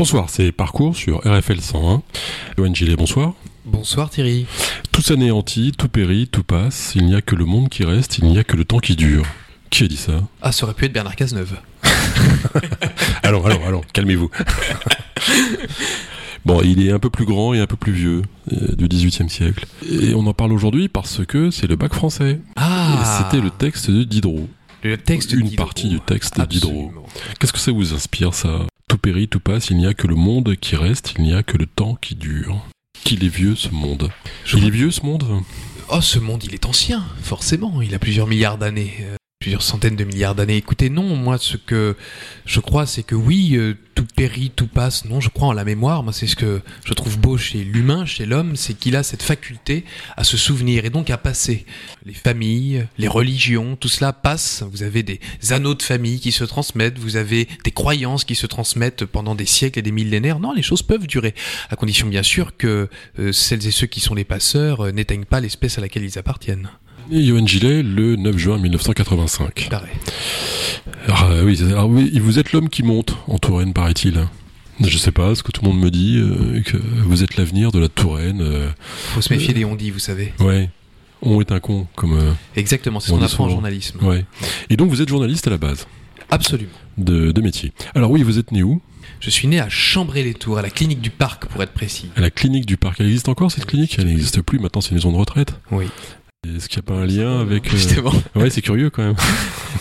Bonsoir, c'est Parcours sur RFL 101. Joanne Gillet, bonsoir. Bonsoir Thierry. Tout s'anéantit, tout périt, tout passe. Il n'y a que le monde qui reste, il n'y a que le temps qui dure. Qui a dit ça? Ah, ça aurait pu être Bernard Cazeneuve. alors, alors, alors, calmez-vous. Bon, il est un peu plus grand et un peu plus vieux, euh, du XVIIIe siècle. Et on en parle aujourd'hui parce que c'est le bac français. Ah C'était le texte de Diderot. Le texte Une Diderot. partie du texte de Diderot. Qu'est-ce que ça vous inspire, ça? Périt, tout passe, il n'y a que le monde qui reste, il n'y a que le temps qui dure. Qu'il est vieux, ce monde. Je Il est vieux, ce monde? Oh, ce monde, il est ancien, forcément. Il a plusieurs milliards d'années. euh, plusieurs centaines de milliards d'années. Écoutez, non, moi, ce que je crois, c'est que oui, euh, tout périt, tout passe. Non, je crois en la mémoire. Moi, c'est ce que je trouve beau chez l'humain, chez l'homme, c'est qu'il a cette faculté à se souvenir et donc à passer. Les familles, les religions, tout cela passe. Vous avez des anneaux de famille qui se transmettent, vous avez des croyances qui se transmettent pendant des siècles et des millénaires. Non, les choses peuvent durer, à condition bien sûr que euh, celles et ceux qui sont les passeurs euh, n'éteignent pas l'espèce à laquelle ils appartiennent. Et Johan Gillet, le 9 juin 1985. Pareil. Alors, euh, oui, alors, oui, vous êtes l'homme qui monte en Touraine, paraît-il. Je sais pas, ce que tout le monde me dit, euh, que vous êtes l'avenir de la Touraine. euh, Faut se méfier des on-dit, vous savez. ouais, on est un con, comme... euh, Exactement, c'est ce On qu'on apprend en journalisme. ouais. Et donc vous êtes journaliste à la base Absolument. de, de métier. Alors oui, vous êtes né où Je suis né à Chambray-les-Tours, à la clinique du parc, pour être précis. À la clinique du parc. Elle existe encore cette clinique? Elle n'existe plus, maintenant c'est une maison de retraite? Oui. Est-ce qu'il n'y a pas un lien avec... euh, Justement. Ouais, c'est curieux quand même.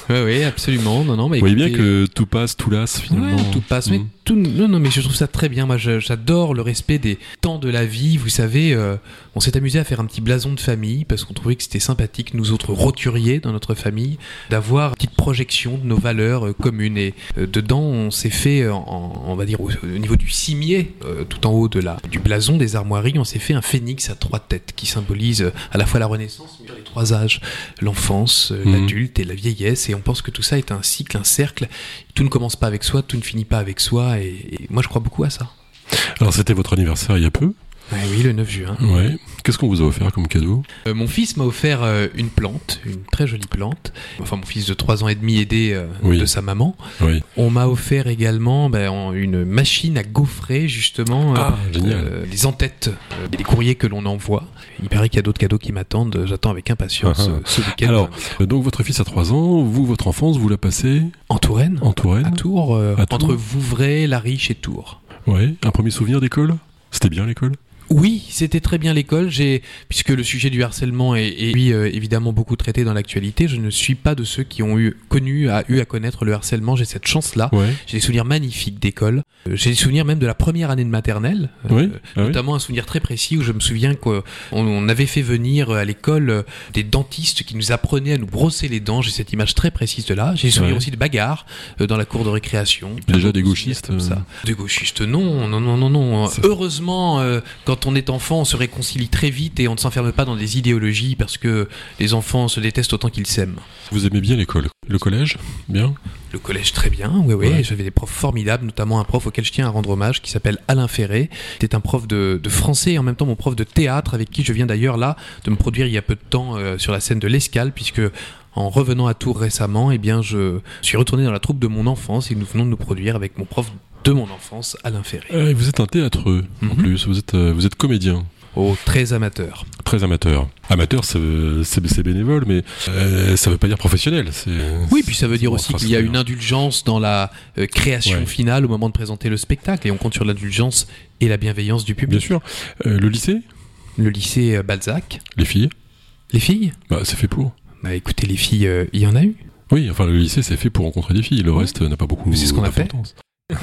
Oui, oui, absolument. Non, non, mais Vous voyez bien que tout passe, tout lasse finalement. Ouais, tout passe. Mais Mm. tout, non, non, mais je trouve ça très bien. Moi, j'adore le respect des temps de la vie. Vous savez, euh, on s'est amusé à faire un petit blason de famille parce qu'on trouvait que c'était sympathique, nous autres roturiers dans notre famille, d'avoir une petite projection de nos valeurs euh, communes. Et euh, dedans, on s'est fait, euh, en- on va dire, au, au niveau du cimier, tout en haut de la, du blason des armoiries, on s'est fait un phénix à trois têtes qui symbolise à la fois la Renaissance, mais les trois âges, l'enfance, Mhm. l'adulte et la vieillesse. Et on pense que tout ça est un cycle, un cercle tout ne commence pas avec soi, tout ne finit pas avec soi, et, et moi je crois beaucoup à ça. Alors c'était votre anniversaire il y a peu. Ouais, oui, le 9 juin. Ouais. Qu'est-ce qu'on vous a offert comme cadeau Euh, mon fils m'a offert euh, une plante, une très jolie plante. Enfin, mon fils de 3 ans et demi aidé euh, Oui. de sa maman. Oui. On m'a offert également ben, en- une machine à gaufrer, justement, Ah, les entêtes, des courriers que l'on envoie. Il paraît qu'il y a d'autres cadeaux qui m'attendent. J'attends avec impatience Ah, ah. ce week-end. Alors, donc votre fils a 3 ans, vous, votre enfance, vous la passez en Touraine, en Touraine à Tours, À Tours. entre Vouvray, La Riche et Tours. Ouais. Un premier souvenir d'école? C'était bien l'école? Oui, c'était très bien l'école. J'ai, puisque le sujet du harcèlement est, est, lui, euh, évidemment beaucoup traité dans l'actualité, je ne suis pas de ceux qui ont eu connu, a eu à connaître le harcèlement. J'ai cette chance-là. Ouais. J'ai des souvenirs magnifiques d'école. Euh, J'ai des souvenirs même de la première année de maternelle. Euh. Ah oui. Notamment un souvenir très précis où je me souviens qu'on on avait fait venir à l'école des dentistes qui nous apprenaient à nous brosser les dents. J'ai cette image très précise de là. J'ai des souvenirs Ouais. aussi de bagarres dans la cour de récréation. Déjà des gauchistes, comme ça. Des gauchistes, non, non, non, non, non. Ça- Heureusement, euh, quand on est enfant, on se réconcilie très vite et on ne s'enferme pas dans des idéologies parce que les enfants se détestent autant qu'ils s'aiment. Vous aimez bien l'école Le collège Bien? Le collège très bien, oui, oui. Ouais. J'avais des profs formidables, notamment un prof auquel je tiens à rendre hommage, qui s'appelle Alain Ferré. C'était un prof de, de français et en même temps mon prof de théâtre, avec qui je viens d'ailleurs là de me produire il y a peu de temps euh, sur la scène de l'Escale, puisque en revenant à Tours récemment, eh bien, je suis retourné dans la troupe de mon enfance et nous venons de nous produire avec mon prof de mon enfance, Alain Ferré. Euh, Vous êtes un théâtreux, en Mhm. plus. Vous êtes, euh, vous êtes comédien. Oh, très amateur. Très amateur. Amateur, c'est bénévole, mais euh, ça veut pas dire professionnel. Oui, puis ça veut dire aussi qu'il y a une indulgence dans la euh, création Ouais. finale au moment de présenter le spectacle et on compte sur l'indulgence et la bienveillance du public. Bien sûr. Euh, le lycée? Le lycée Balzac. Les filles? Les filles? Bah, c'est fait pour. Bah écoutez, les filles, il y en a eu. Oui, enfin, le lycée, c'est fait pour rencontrer des filles. Le reste n'a pas beaucoup Mais c'est ce qu'on a fait.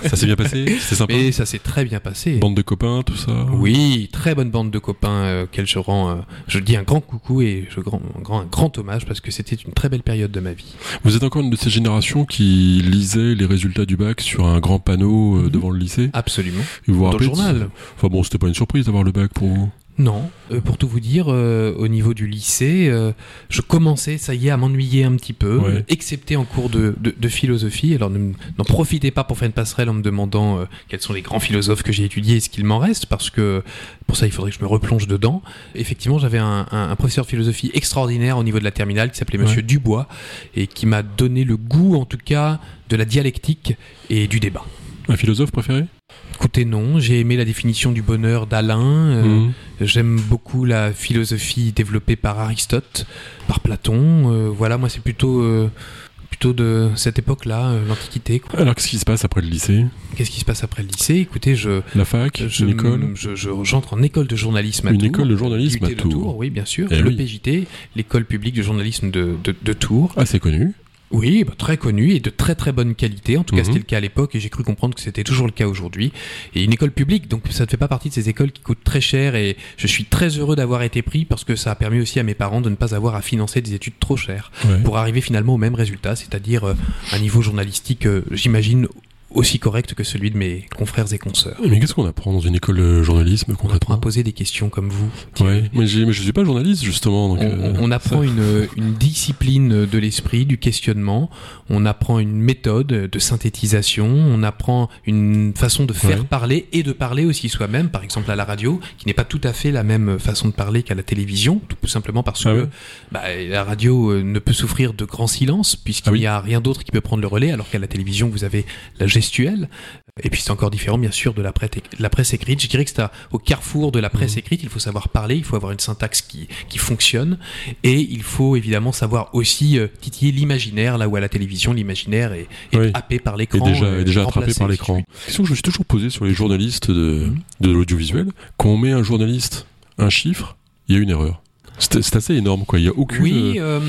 Ça s'est bien passé C'est sympa. Mais ça s'est très bien passé. Bande de copains, tout ça Oui, très bonne bande de copains euh, je rends, euh, je dis un grand coucou et je grand, un grand, un grand hommage parce que c'était une très belle période de ma vie. Vous êtes encore une de ces générations qui lisait les résultats du bac sur un grand panneau euh, devant le lycée Absolument. Et vous vous Dans le rappelez de- journal. Enfin bon, c'était pas une surprise d'avoir le bac pour vous. Non, euh, pour tout vous dire, euh, au niveau du lycée, euh, je commençais, ça y est, à m'ennuyer un petit peu, Ouais. euh, excepté en cours de, de, de philosophie. Alors n'en profitez pas pour faire une passerelle en me demandant euh, quels sont les grands philosophes que j'ai étudiés et ce qu'il m'en reste, parce que pour ça il faudrait que je me replonge dedans. Effectivement, j'avais un, un- un professeur de philosophie extraordinaire au niveau de la terminale qui s'appelait Monsieur Ouais. Dubois et qui m'a donné le goût, en tout cas, de la dialectique et du débat. Un philosophe préféré? Écoutez, non. J'ai aimé la définition du bonheur d'Alain. Euh, Mhm. J'aime beaucoup la philosophie développée par Aristote, par Platon. Euh, voilà, moi, c'est plutôt, euh, plutôt de cette époque-là, l'Antiquité. Alors, qu'est-ce qui se passe après le lycée? Qu'est-ce qui se passe après le lycée? Écoutez, je, La fac je, Une école? je, je- j'entre en école de journalisme à Une Tours. école de journalisme à Tours. oui, bien sûr. Eh le oui. PJT, l'école publique de journalisme de, de, de Tours. Ah, c'est connu. Oui, bah, très connu et de très très bonne qualité. En tout cas, Mhm. c'était le cas à l'époque et j'ai cru comprendre que c'était toujours le cas aujourd'hui. Et une école publique, donc ça ne fait pas partie de ces écoles qui coûtent très cher et je suis très heureux d'avoir été pris parce que ça a permis aussi à mes parents de ne pas avoir à financer des études trop chères Ouais. pour arriver finalement au même résultat, c'est-à-dire euh, un niveau journalistique, euh, j'imagine, aussi correct que celui de mes confrères et consoeurs. Mais qu'est-ce qu'on apprend dans une école de journalisme On apprend à poser des questions comme vous. Ouais, mais, je suis pas journaliste justement. Donc, On, euh, on apprend une, une discipline de l'esprit, du questionnement, on apprend une méthode de synthétisation, on apprend une façon de faire Ouais. parler et de parler aussi soi-même, par exemple à la radio, qui n'est pas tout à fait la même façon de parler qu'à la télévision, tout simplement parce Ah que ouais bah, la radio euh, ne peut souffrir de grand silence, puisqu'il Ah oui. n'y a rien d'autre qui peut prendre le relais, alors qu'à la télévision, vous avez la Et puis c'est encore différent, bien sûr, de la presse, de la presse écrite. Je dirais que c'est au carrefour de la presse Mhm. écrite. Il faut savoir parler, il faut avoir une syntaxe qui, qui fonctionne, et il faut évidemment savoir aussi euh, titiller l'imaginaire, là où à la télévision, l'imaginaire est, est Oui. happé par l'écran. déjà, euh, déjà attrapé par l'écran. Question que je me suis toujours posée sur les journalistes de, Mhm. de l'audiovisuel. Quand on met un journaliste, un chiffre, il y a une erreur. C'est assez énorme, quoi. Il y a aucune. Oui, euh,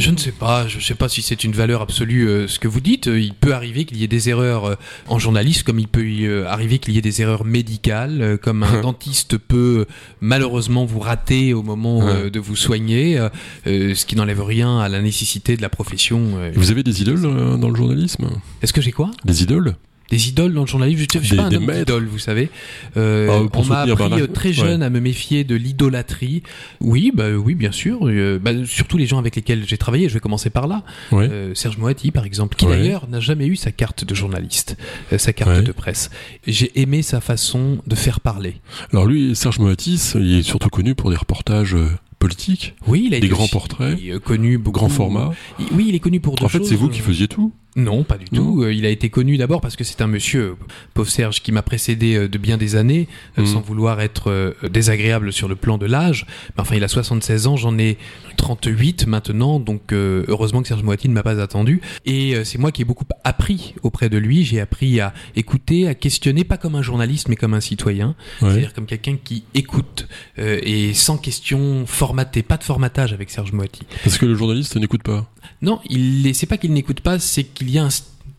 je ne sais pas. Je ne sais pas si c'est une valeur absolue euh, ce que vous dites. Euh, Il peut arriver qu'il y ait des erreurs euh, en journaliste, comme il peut y, euh, arriver qu'il y ait des erreurs médicales, euh, comme un dentiste peut euh, malheureusement vous rater au moment euh, de vous soigner, euh, euh, ce qui n'enlève rien à la nécessité de la profession. euh. Vous avez des idoles euh, dans le journalisme? Est-ce que j'ai quoi? Des idoles? Des idoles dans le journalisme Je ne suis pas un des homme d'idole, vous savez. Euh, Ah, pour on m'a appris Bernard- euh, très jeune à me méfier de l'idolâtrie. Oui, bah oui, bien sûr. Euh, bah, surtout les gens avec lesquels j'ai travaillé. Je vais commencer par là. Ouais. Euh, Serge Moati, par exemple, qui Ouais. d'ailleurs n'a jamais eu sa carte de journaliste, sa carte de presse. J'ai aimé sa façon de faire parler. Alors lui, Serge Moatis, il est surtout connu pour des reportages politiques, Oui, il a des été grands portraits, connu beaucoup. grand format. Il- Oui, il est connu pour deux En fait, c'est vous qui faisiez tout. Non, pas du tout. Euh, Il a été connu d'abord parce que c'est un monsieur, euh, pauvre Serge, qui m'a précédé euh, de bien des années, Mhm. sans vouloir être désagréable sur le plan de l'âge. Enfin, il a 76 ans, j'en ai 38 maintenant, donc heureusement que Serge Moiti ne m'a pas attendu. Et c'est moi qui ai beaucoup appris auprès de lui. J'ai appris à écouter, à questionner, pas comme un journaliste, mais comme un citoyen. Ouais. C'est-à-dire comme quelqu'un qui écoute et sans question formatée, pas de formatage avec Serge Moiti. Parce que le journaliste n'écoute pas. Non, il est- c'est pas qu'il n'écoute pas, c'est qu'il y a un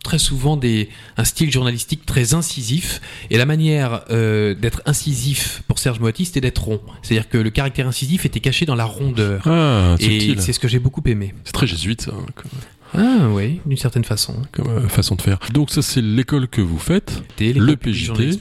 très souvent des, un style journalistique très incisif. Et la manière euh, d'être incisif pour Serge Moati, c'était d'être rond. C'est-à-dire que le caractère incisif était caché dans la rondeur. Ah, Et c'est ce que j'ai beaucoup aimé. C'est très jésuite, ça, hein, Ah oui, d'une certaine façon. comme, euh, façon de faire. Donc ça, c'est l'école que vous faites, Le PJT,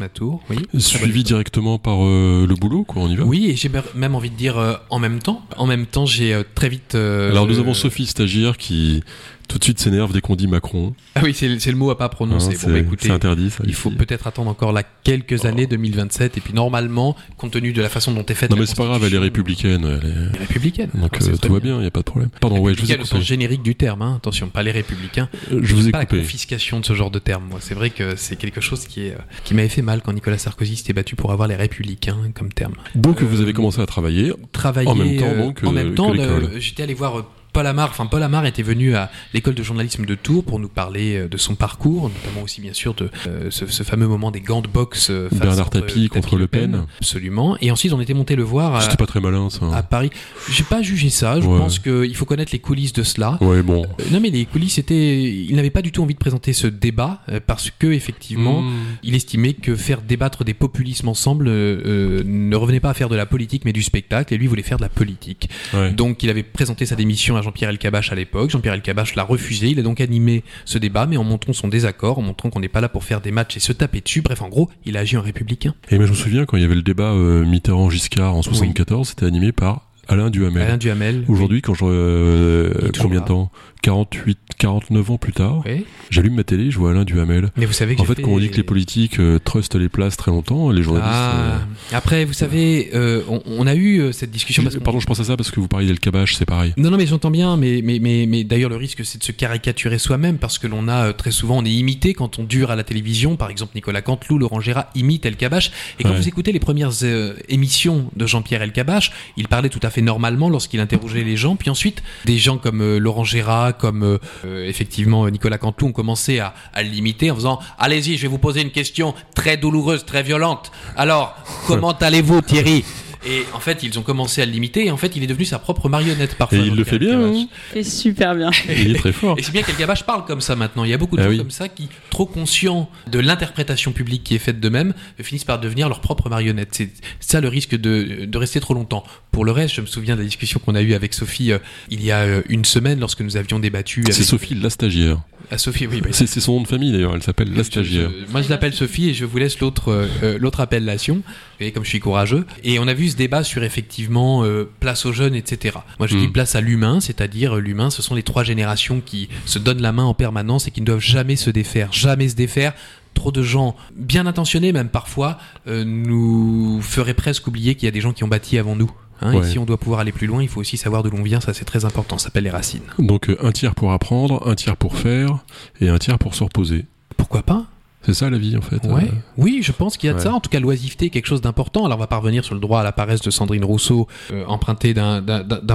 oui. Suivi directement par euh, le boulot, quoi. On y va. Oui, et j'ai même envie de dire euh, en même temps. En même temps, j'ai euh, très vite. euh, Alors nous euh, avons Sophie stagiaire qui tout de suite s'énerve dès qu'on dit Macron. Ah oui, c'est le mot à pas Hein, prononcer. c'est bon, bah, écoutez, c'est interdit. Ça, Il faut peut-être attendre encore là quelques Oh. années, 2027, et puis normalement, compte tenu de la façon dont est faite Non la mais c'est pas grave, elle est républicaine. Elle est... elle est républicaine. Donc Ah, euh, tout va bien, il y a pas de problème. Pardon, ouais, je vous ai Républicaine au coupé. sens générique du terme, hein. attention, pas les républicains. Euh, Je vous ai pas la coupé. confiscation de ce genre de terme. Moi, c'est vrai que c'est quelque chose qui est euh, qui m'avait fait mal quand Nicolas Sarkozy s'était battu pour avoir les républicains comme terme. Donc vous Euh, avez commencé à travailler. Travailler En même temps, euh, donc, en même temps, j'étais allé voir. Paul Amar, enfin Paul Amar était venu à l'école de journalisme de Tours pour nous parler euh, de son parcours, notamment aussi bien sûr de euh, ce, ce fameux moment des gants de boxe euh, face Bernard Tapie contre Le Pen. Absolument. Et ensuite on était monté le voir à, C'était pas très malin ça. à Paris. J'ai pas jugé ça. Je Ouais. pense qu'il faut connaître les coulisses de cela. Ouais, bon. Euh, Non mais les coulisses étaient. Il n'avait pas du tout envie de présenter ce débat euh, parce que effectivement. Mmh. Il estimait que faire débattre des populismes ensemble ne revenait pas à faire de la politique mais du spectacle et lui voulait faire de la politique. Ouais. Donc il avait présenté sa démission à Jean-Pierre Elkabach à l'époque. Jean-Pierre Elkabach l'a refusé. Il a donc animé ce débat mais en montrant son désaccord, en montrant qu'on n'est pas là pour faire des matchs et se taper dessus. Bref, en gros, il a agi en républicain. Et moi je me souviens quand il y avait le débat euh, Mitterrand-Giscard en 74, c'était animé par Alain Duhamel. Alain Duhamel. Aujourd'hui, quand je. euh, combien de temps? 48, 49 ans plus tard, Oui. j'allume ma télé, je vois Alain Duhamel. Mais vous savez que En fait, quand on dit que les politiques euh, trustent les places très longtemps, les journalistes. Ah. Après, vous savez, euh, on, on a eu euh, cette euh, discussion. parce pardon, je pense à ça parce que vous parliez d'El Kabash, c'est pareil. Non, non, mais j'entends bien, mais, mais, mais, mais d'ailleurs, le risque, c'est de se caricaturer soi-même parce que l'on a euh, très souvent, on est imité quand on dure à la télévision. Par exemple, Nicolas Canteloup, Laurent Gérard imite El Kabash. Et quand Ouais. vous écoutez les premières euh, émissions de Jean-Pierre El Kabash, il parlait tout à fait normalement lorsqu'il interrogeait les gens. Puis ensuite, des gens comme euh, Laurent Gérard, comme euh, euh, effectivement Nicolas Canteloup ont commencé à, à l'imiter en faisant Allez-y, je vais vous poser une question très douloureuse, très violente. Alors, comment allez-vous, Thierry? Et en fait, ils ont commencé à l'imiter, et en fait, il est devenu sa propre marionnette parfois. Et il le fait bien, hein fait super bien. Il est très fort. Et c'est bien qu'Elgabache parle comme ça maintenant. Il y a beaucoup de Ah gens oui. comme ça qui, trop conscients de l'interprétation publique qui est faite d'eux-mêmes, finissent par devenir leur propre marionnette. C'est ça le risque de, de rester trop longtemps. Pour le reste, je me souviens de la discussion qu'on a eue avec Sophie euh, il y a euh, une semaine lorsque nous avions débattu avec C'est Sophie, la stagiaire. Ah, Sophie. Oui, bah, C'est son nom de famille d'ailleurs, elle s'appelle la stagiaire. je- je- moi, je l'appelle Sophie et je vous laisse l'autre euh, l'autre appellation. Voyez, comme je suis courageux. Et on a vu ce débat sur effectivement place aux jeunes, etc. Moi, je dis place à l'humain, c'est-à-dire l'humain, ce sont les trois générations qui se donnent la main en permanence et qui ne doivent jamais se défaire, jamais se défaire. Trop de gens, bien intentionnés même parfois, euh, nous feraient presque oublier qu'il y a des gens qui ont bâti avant nous. Hein, Ouais. Et si on doit pouvoir aller plus loin, il faut aussi savoir d'où l'on vient, ça c'est très important, ça s'appelle les racines. Donc euh, un tiers pour apprendre, un tiers pour faire et un tiers pour se reposer. Pourquoi pas? C'est ça la vie en fait. Ouais. Euh, Oui, je pense qu'il y a de ouais. ça. En tout cas, l'oisiveté est quelque chose d'important. Alors, on va pas revenir sur le droit à la paresse de Sandrine Rousseau, euh, emprunté d'un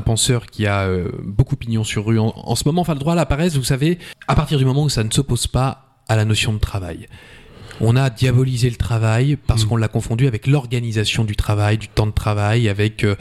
penseur qui a euh, beaucoup pignon sur rue en, en ce moment. Enfin, le droit à la paresse, vous savez, à partir du moment où ça ne s'oppose pas à la notion de travail. On a diabolisé le travail parce Mm. qu'on l'a confondu avec l'organisation du travail, du temps de travail, avec... euh,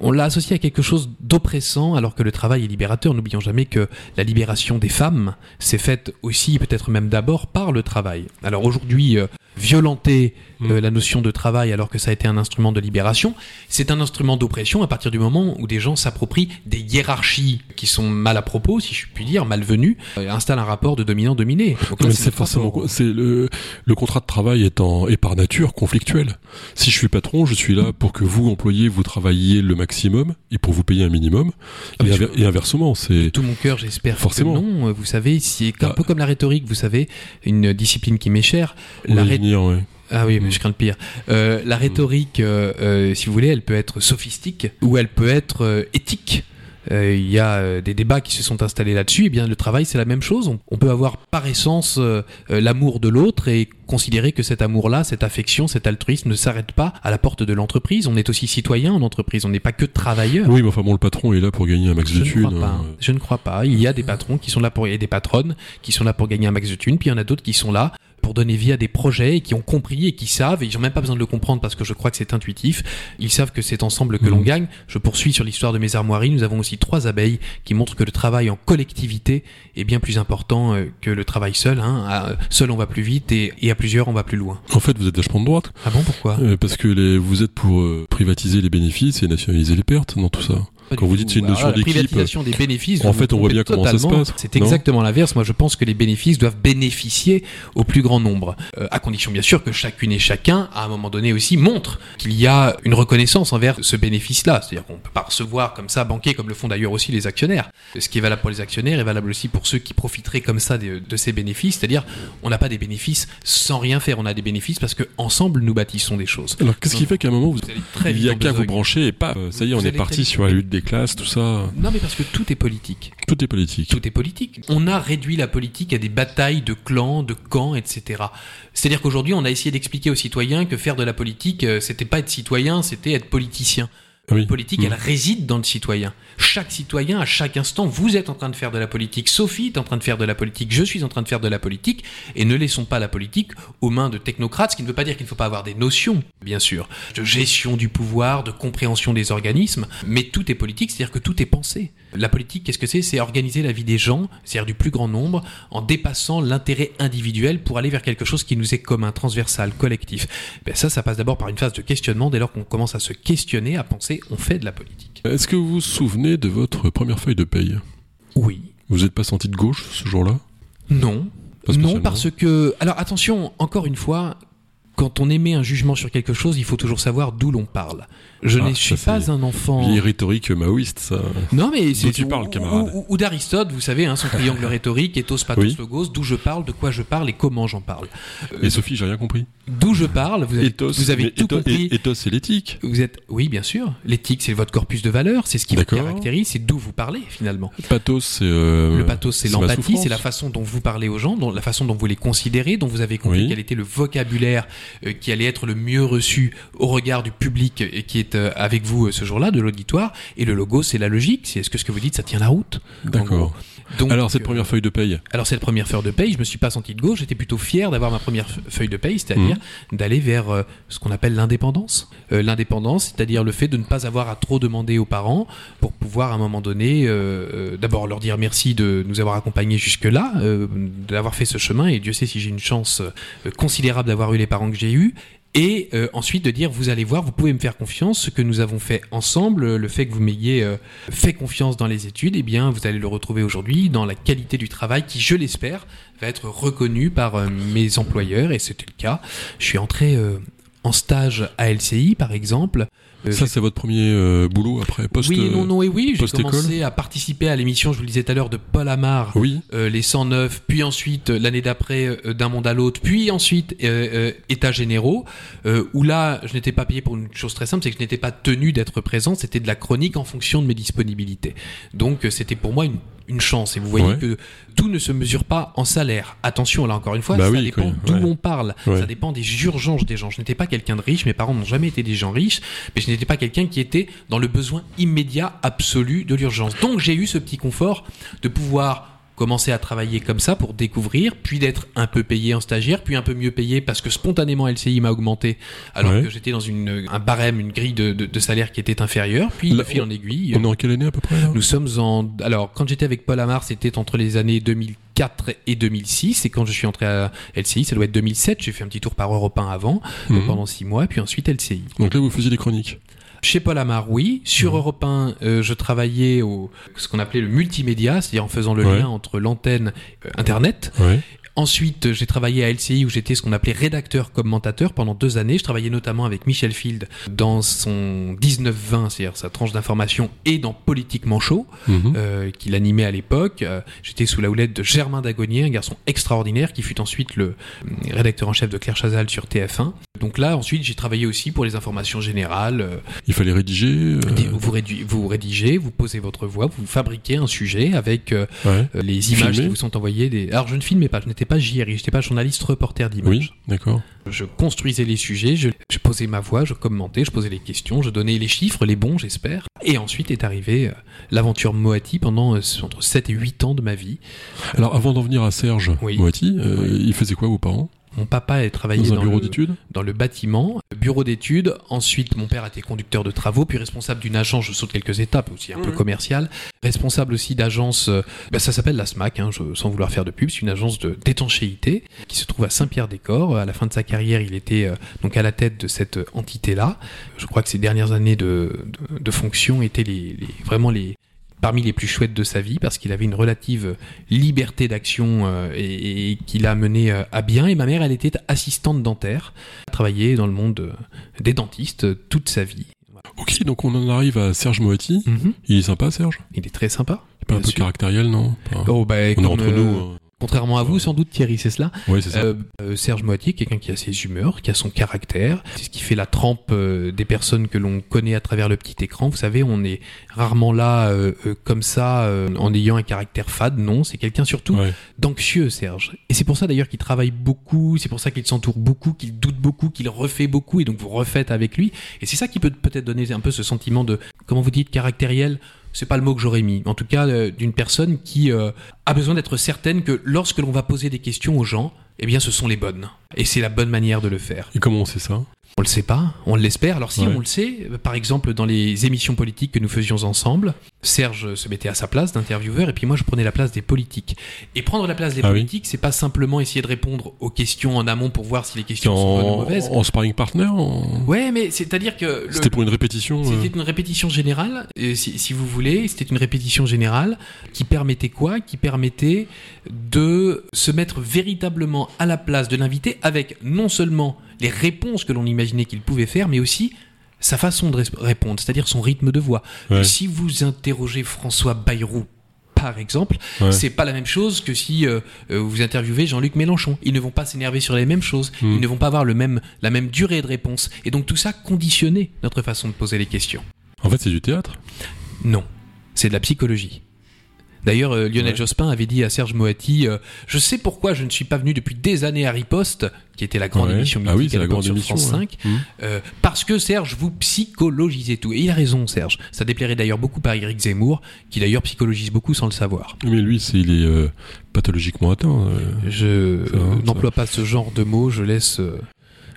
on l'a associé à quelque chose d'oppressant alors que le travail est libérateur. N'oublions jamais que la libération des femmes s'est faite aussi, peut-être même d'abord, par le travail. Alors aujourd'hui, euh, violenter euh, Mm. la notion de travail alors que ça a été un instrument de libération, c'est un instrument d'oppression à partir du moment où des gens s'approprient des hiérarchies qui sont mal à propos, si je puis dire, malvenues, euh, installent un rapport de dominant-dominé. C'est forcément c'est le le contrat de travail est en est par nature conflictuel. Si je suis patron, je suis là pour que vous employés vous travailliez le maximum et pour vous payer un minimum. Ah, Et, inver- et inversement, c'est tout mon cœur, j'espère Forcément. que non. Euh, Vous savez, c'est un Ah. peu comme la rhétorique, vous savez, une discipline qui m'est chère. La ré- venir. Ah oui, mais je crains le pire. Euh, la rhétorique, euh, euh, si vous voulez, elle peut être sophistique ou elle peut être éthique. Il y a des débats qui se sont installés là-dessus. Et bien, le travail, c'est la même chose. On, on peut avoir par essence l'amour de l'autre et considérer que cet amour-là, cette affection, cet altruisme ne s'arrête pas à la porte de l'entreprise. On est aussi citoyen en entreprise. On n'est pas que travailleur. Oui, mais enfin bon, le patron est là pour gagner un max Je de ne thunes. euh, Je ne crois pas. Il y a des patrons qui sont là pour, des patronnes qui sont là pour gagner un max de thunes, puis il y en a d'autres qui sont là pour donner vie à des projets et qui ont compris et qui savent, et ils n'ont même pas besoin de le comprendre parce que je crois que c'est intuitif, ils savent que c'est ensemble que Mhm. l'on gagne. Je poursuis sur l'histoire de mes armoiries, nous avons aussi trois abeilles qui montrent que le travail en collectivité est bien plus important euh, que le travail seul. Hein. À- seul on va plus vite et, et à plusieurs on va plus loin. En fait, vous êtes vachement de droite. Ah bon, pourquoi? Euh, parce que les, vous êtes pour euh, privatiser les bénéfices et nationaliser les pertes dans tout ça. Quand vous dites c'est une notion d'équipe, privatisation des bénéfices. en fait, on voit bien comment ça se passe, C'est exactement l'inverse. Moi, je pense que les bénéfices doivent bénéficier au plus grand nombre, Euh, à condition bien sûr que chacune et chacun, à un moment donné aussi, montre qu'il y a une reconnaissance envers ce bénéfice-là. C'est-à-dire qu'on peut pas recevoir comme ça, banquer, comme le font d'ailleurs aussi les actionnaires. Ce qui est valable pour les actionnaires est valable aussi pour ceux qui profiteraient comme ça de, de ces bénéfices. C'est-à-dire, on n'a pas des bénéfices sans rien faire. On a des bénéfices parce que ensemble nous bâtissons des choses. Alors, qu'est-ce qui fait qu'à un moment, vous, Vous allez très il vite y a qu'à vous brancher et pas, euh, ça y est, on est parti sur la lutte des classes, tout ça. Non, mais parce que tout est politique. Tout est politique. Tout est politique. On a réduit la politique à des batailles de clans, de camps, etc. C'est-à-dire qu'aujourd'hui, on a essayé d'expliquer aux citoyens que faire de la politique, euh, c'était pas être citoyen, c'était être politicien. Oui. La politique, Mm. elle réside dans le citoyen. Chaque citoyen, à chaque instant, vous êtes en train de faire de la politique. Sophie est en train de faire de la politique. Je suis en train de faire de la politique. Et ne laissons pas la politique aux mains de technocrates, ce qui ne veut pas dire qu'il ne faut pas avoir des notions, bien sûr, de gestion du pouvoir, de compréhension des organismes. Mais tout est politique, c'est-à-dire que tout est pensé. La politique, qu'est-ce que c'est? C'est organiser la vie des gens, c'est-à-dire du plus grand nombre, en dépassant l'intérêt individuel pour aller vers quelque chose qui nous est commun, transversal, collectif. Ben ça, ça passe d'abord par une phase de questionnement. Dès lors qu'on commence à se questionner, à penser, on fait de la politique. Est-ce que vous vous souvenez de votre première feuille de paye? Oui. Vous n'êtes pas senti de gauche ce jour-là? Non. Non, parce que. Alors attention, encore une fois, quand on émet un jugement sur quelque chose, il faut toujours savoir d'où l'on parle. Je Ah, ne suis ça, pas un enfant. Vieille rhétorique maoïste, ça. Non, mais c'est tu parles, camarade. Ou, ou d'Aristote, vous savez, hein, son triangle rhétorique, ethos, pathos, Oui. logos, d'où je parle, de quoi je parle et comment j'en parle. Et Sophie, j'ai rien compris. D'où je parle, vous avez, Ethos, vous avez tout ethos- compris. et- Ethos, c'est l'éthique. Vous êtes, oui, bien sûr. L'éthique, c'est votre corpus de valeurs, c'est ce qui vous caractérise, c'est d'où vous parlez finalement. Pathos, c'est. euh, Le pathos, c'est l'empathie, c'est la façon dont vous parlez aux gens, dont, la façon dont vous les considérez, dont vous avez compris Oui. quel était le vocabulaire euh, qui allait être le mieux reçu au regard du public et qui est euh, avec vous euh, ce jour-là, de l'auditoire. Et le logo, c'est la logique. C'est est-ce que ce que vous dites, ça tient la route? D'accord. Donc, Alors, cette euh, première feuille de paye? alors cette première feuille de paye, je me suis pas senti de gauche, j'étais plutôt fier d'avoir ma première fe- feuille de paye, c'est-à-dire Mhm. d'aller vers euh, ce qu'on appelle l'indépendance. Euh, l'indépendance, c'est-à-dire le fait de ne pas avoir à trop demander aux parents pour pouvoir à un moment donné, euh, d'abord leur dire merci de nous avoir accompagnés jusque-là, euh, d'avoir fait ce chemin, et Dieu sait si j'ai une chance considérable d'avoir eu les parents que j'ai eus. Et euh, ensuite de dire, vous allez voir, vous pouvez me faire confiance, ce que nous avons fait ensemble, euh, le fait que vous m'ayez euh, fait confiance dans les études, eh bien, vous allez le retrouver aujourd'hui dans la qualité du travail qui, je l'espère, va être reconnue par euh, mes employeurs, et c'était le cas. Je suis entré euh, en stage à LCI, par exemple. Ça, c'est votre premier euh, boulot après post. oui, non, non, et oui, j'ai commencé à participer à l'émission, je vous le disais tout à l'heure, de Paul Amar, Oui. euh, les 109, puis ensuite euh, l'année d'après euh, d'un monde à l'autre, puis ensuite états généraux, où là je n'étais pas payé pour une chose très simple, c'est que je n'étais pas tenu d'être présent, c'était de la chronique en fonction de mes disponibilités. Donc c'était pour moi une, une chance. Et vous voyez Ouais. que tout ne se mesure pas en salaire. Attention là encore une fois, Bah ça oui, dépend d'où ouais. on parle, Ouais. ça dépend des urgences des gens. Je n'étais pas quelqu'un de riche, mes parents n'ont jamais été des gens riches, mais je n'étais pas quelqu'un qui était dans le besoin immédiat absolu de l'urgence. Donc j'ai eu ce petit confort de pouvoir commencer à travailler comme ça pour découvrir, puis d'être un peu payé en stagiaire, puis un peu mieux payé parce que spontanément LCI m'a augmenté alors Ouais. que j'étais dans une, un barème, une grille de, de, de salaire qui était inférieure, puis Là, de fil en aiguille. On est en quelle année à peu près Nous sommes en. Alors, quand j'étais avec Paul Amar, c'était entre les années 2004 et 2006. Et quand je suis entré à LCI, ça doit être 2007. J'ai fait un petit tour par Europe 1 avant, euh, Mhm. pendant six mois, puis ensuite LCI. Donc là, vous faisiez des chroniques? Chez Paul Amar, oui. Sur Mhm. Europe 1, euh, je travaillais au ce qu'on appelait le multimédia, c'est-à-dire en faisant le Ouais. lien entre l'antenne euh, Internet. Ouais. Ensuite, j'ai travaillé à LCI où j'étais ce qu'on appelait rédacteur commentateur pendant deux années. Je travaillais notamment avec Michel Field dans son 19-20, c'est-à-dire sa tranche d'information, et dans Politiquement chaud Mhm. euh, qu'il animait à l'époque. Euh, J'étais sous la houlette de Germain Dagonier, un garçon extraordinaire qui fut ensuite le euh, rédacteur en chef de Claire Chazal sur TF1. Donc là, ensuite, j'ai travaillé aussi pour les informations générales. Euh, Il fallait rédiger. euh, Vous, rédigez, vous posez votre voix, vous fabriquez un sujet avec euh, Ouais. les images qui vous sont envoyées. Des... Alors, je ne filmais pas, je n'étais pas JRI, je n'étais pas journaliste reporter d'image. Oui, d'accord. Je construisais les sujets, je, je posais ma voix, je commentais, je posais les questions, je donnais les chiffres, les bons, j'espère. Et ensuite est arrivée euh, l'aventure Moati pendant euh, entre 7 et 8 ans de ma vie. Alors, avant d'en venir à Serge Oui. Moati, euh, Oui. il faisait quoi vos parents? Mon papa a travaillé Dans un dans, bureau d'études dans le bâtiment, bureau d'études. Ensuite, mon père était conducteur de travaux, puis responsable d'une agence, je saute quelques étapes, aussi un peu Mhm. commerciale. Responsable aussi d'agence, bah, ça s'appelle la SMAC, hein, je- sans vouloir faire de pub, c'est une agence de d'étanchéité qui se trouve à Saint-Pierre-des-Corps. À la fin de sa carrière, il était euh, donc à la tête de cette euh, entité-là. Je crois que ses dernières années de, de, de fonction étaient les, les- vraiment les parmi les plus chouettes de sa vie parce qu'il avait une relative liberté d'action euh, et, et qu'il a mené euh, à bien. Et ma mère, elle était assistante dentaire, a travaillé dans le monde euh, des dentistes toute sa vie. Voilà. Ok, donc on en arrive à Serge Moati. Mhm. Il est sympa, Serge? Il est très sympa. Il est pas un peu caractériel, non? Oh, bah, On est entre nous. Contrairement à vous, sans doute Thierry, c'est cela. Ouais, c'est ça. Euh, euh, Serge Moitié, quelqu'un qui a ses humeurs, qui a son caractère. C'est ce qui fait la trempe euh, des personnes que l'on connaît à travers le petit écran. Vous savez, on est rarement là euh, euh, comme ça euh, en ayant un caractère fade. Non, c'est quelqu'un surtout Ouais. d'anxieux, Serge. Et c'est pour ça d'ailleurs qu'il travaille beaucoup, c'est pour ça qu'il s'entoure beaucoup, qu'il doute beaucoup, qu'il refait beaucoup, et donc vous refaites avec lui. Et c'est ça qui peut peut-être donner un peu ce sentiment de, comment vous dites, caractériel. C'est pas le mot que j'aurais mis. En tout cas, euh, d'une personne qui euh, a besoin d'être certaine que lorsque l'on va poser des questions aux gens, eh bien, ce sont les bonnes. Et c'est la bonne manière de le faire. Et comment on sait ça? On le sait pas, on l'espère. Alors si Ouais. on le sait, euh, par exemple dans les émissions politiques que nous faisions ensemble, Serge se mettait à sa place d'intervieweur et puis moi je prenais la place des politiques. Et prendre la place des Ah oui. politiques, c'est pas simplement essayer de répondre aux questions en amont pour voir si les questions sont bonnes ou En, mauvaises. en sparring partner en- Ouais, mais c'est-à-dire que C'était pour une répétition euh, c'était une répétition générale, euh, si, si vous voulez, c'était une répétition générale qui permettait quoi? Qui permettait de se mettre véritablement à la place de l'invité avec non seulement les réponses que l'on imaginait qu'il pouvait faire, mais aussi sa façon de répondre, c'est-à-dire son rythme de voix. Ouais. Si vous interrogez François Bayrou, par exemple, Ouais. c'est pas la même chose que si euh, euh, vous interviewez Jean-Luc Mélenchon. Ils ne vont pas s'énerver sur les mêmes choses, Hmm. ils ne vont pas avoir le même, la même durée de réponse. Et donc tout ça conditionnait notre façon de poser les questions. En fait, c'est du théâtre? Non, c'est de la psychologie. D'ailleurs, euh, Lionel Ouais. Jospin avait dit à Serge Moati euh, Je sais pourquoi je ne suis pas venu depuis des années à Riposte, qui était la grande Ouais. émission mythique Ah oui, à c'est la grande sur émission. France ouais. 5, Mhm. euh, parce que Serge, vous psychologisez tout. Et il a raison, Serge. Ça déplairait d'ailleurs beaucoup à Eric Zemmour, qui d'ailleurs psychologise beaucoup sans le savoir. Mais lui, c'est, il est pathologiquement atteint. Je n'emploie pas ce genre de mots, je laisse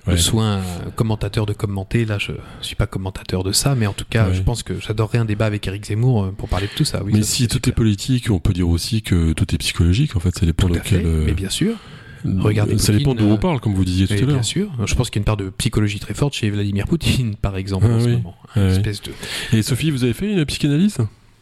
Ouais. le soin commentateur de commenter. Là, je suis pas commentateur de ça, mais en tout cas, Ouais. je pense que j'adorerais un débat avec Eric Zemmour euh, pour parler de tout ça. Oui, Mais ça, si tout est politique, on peut dire aussi que tout est psychologique. En fait, ça dépend Tout de à quel. euh, mais bien sûr. regardez ça dépend Poutine, d'où euh, on parle, comme vous disiez tout à l'heure. bien sûr. Je pense qu'il y a une part de psychologie très forte chez Vladimir Poutine, par exemple, Ah en ce moment. Ah Une oui. espèce de... Et Sophie, vous avez fait une psychanalyse?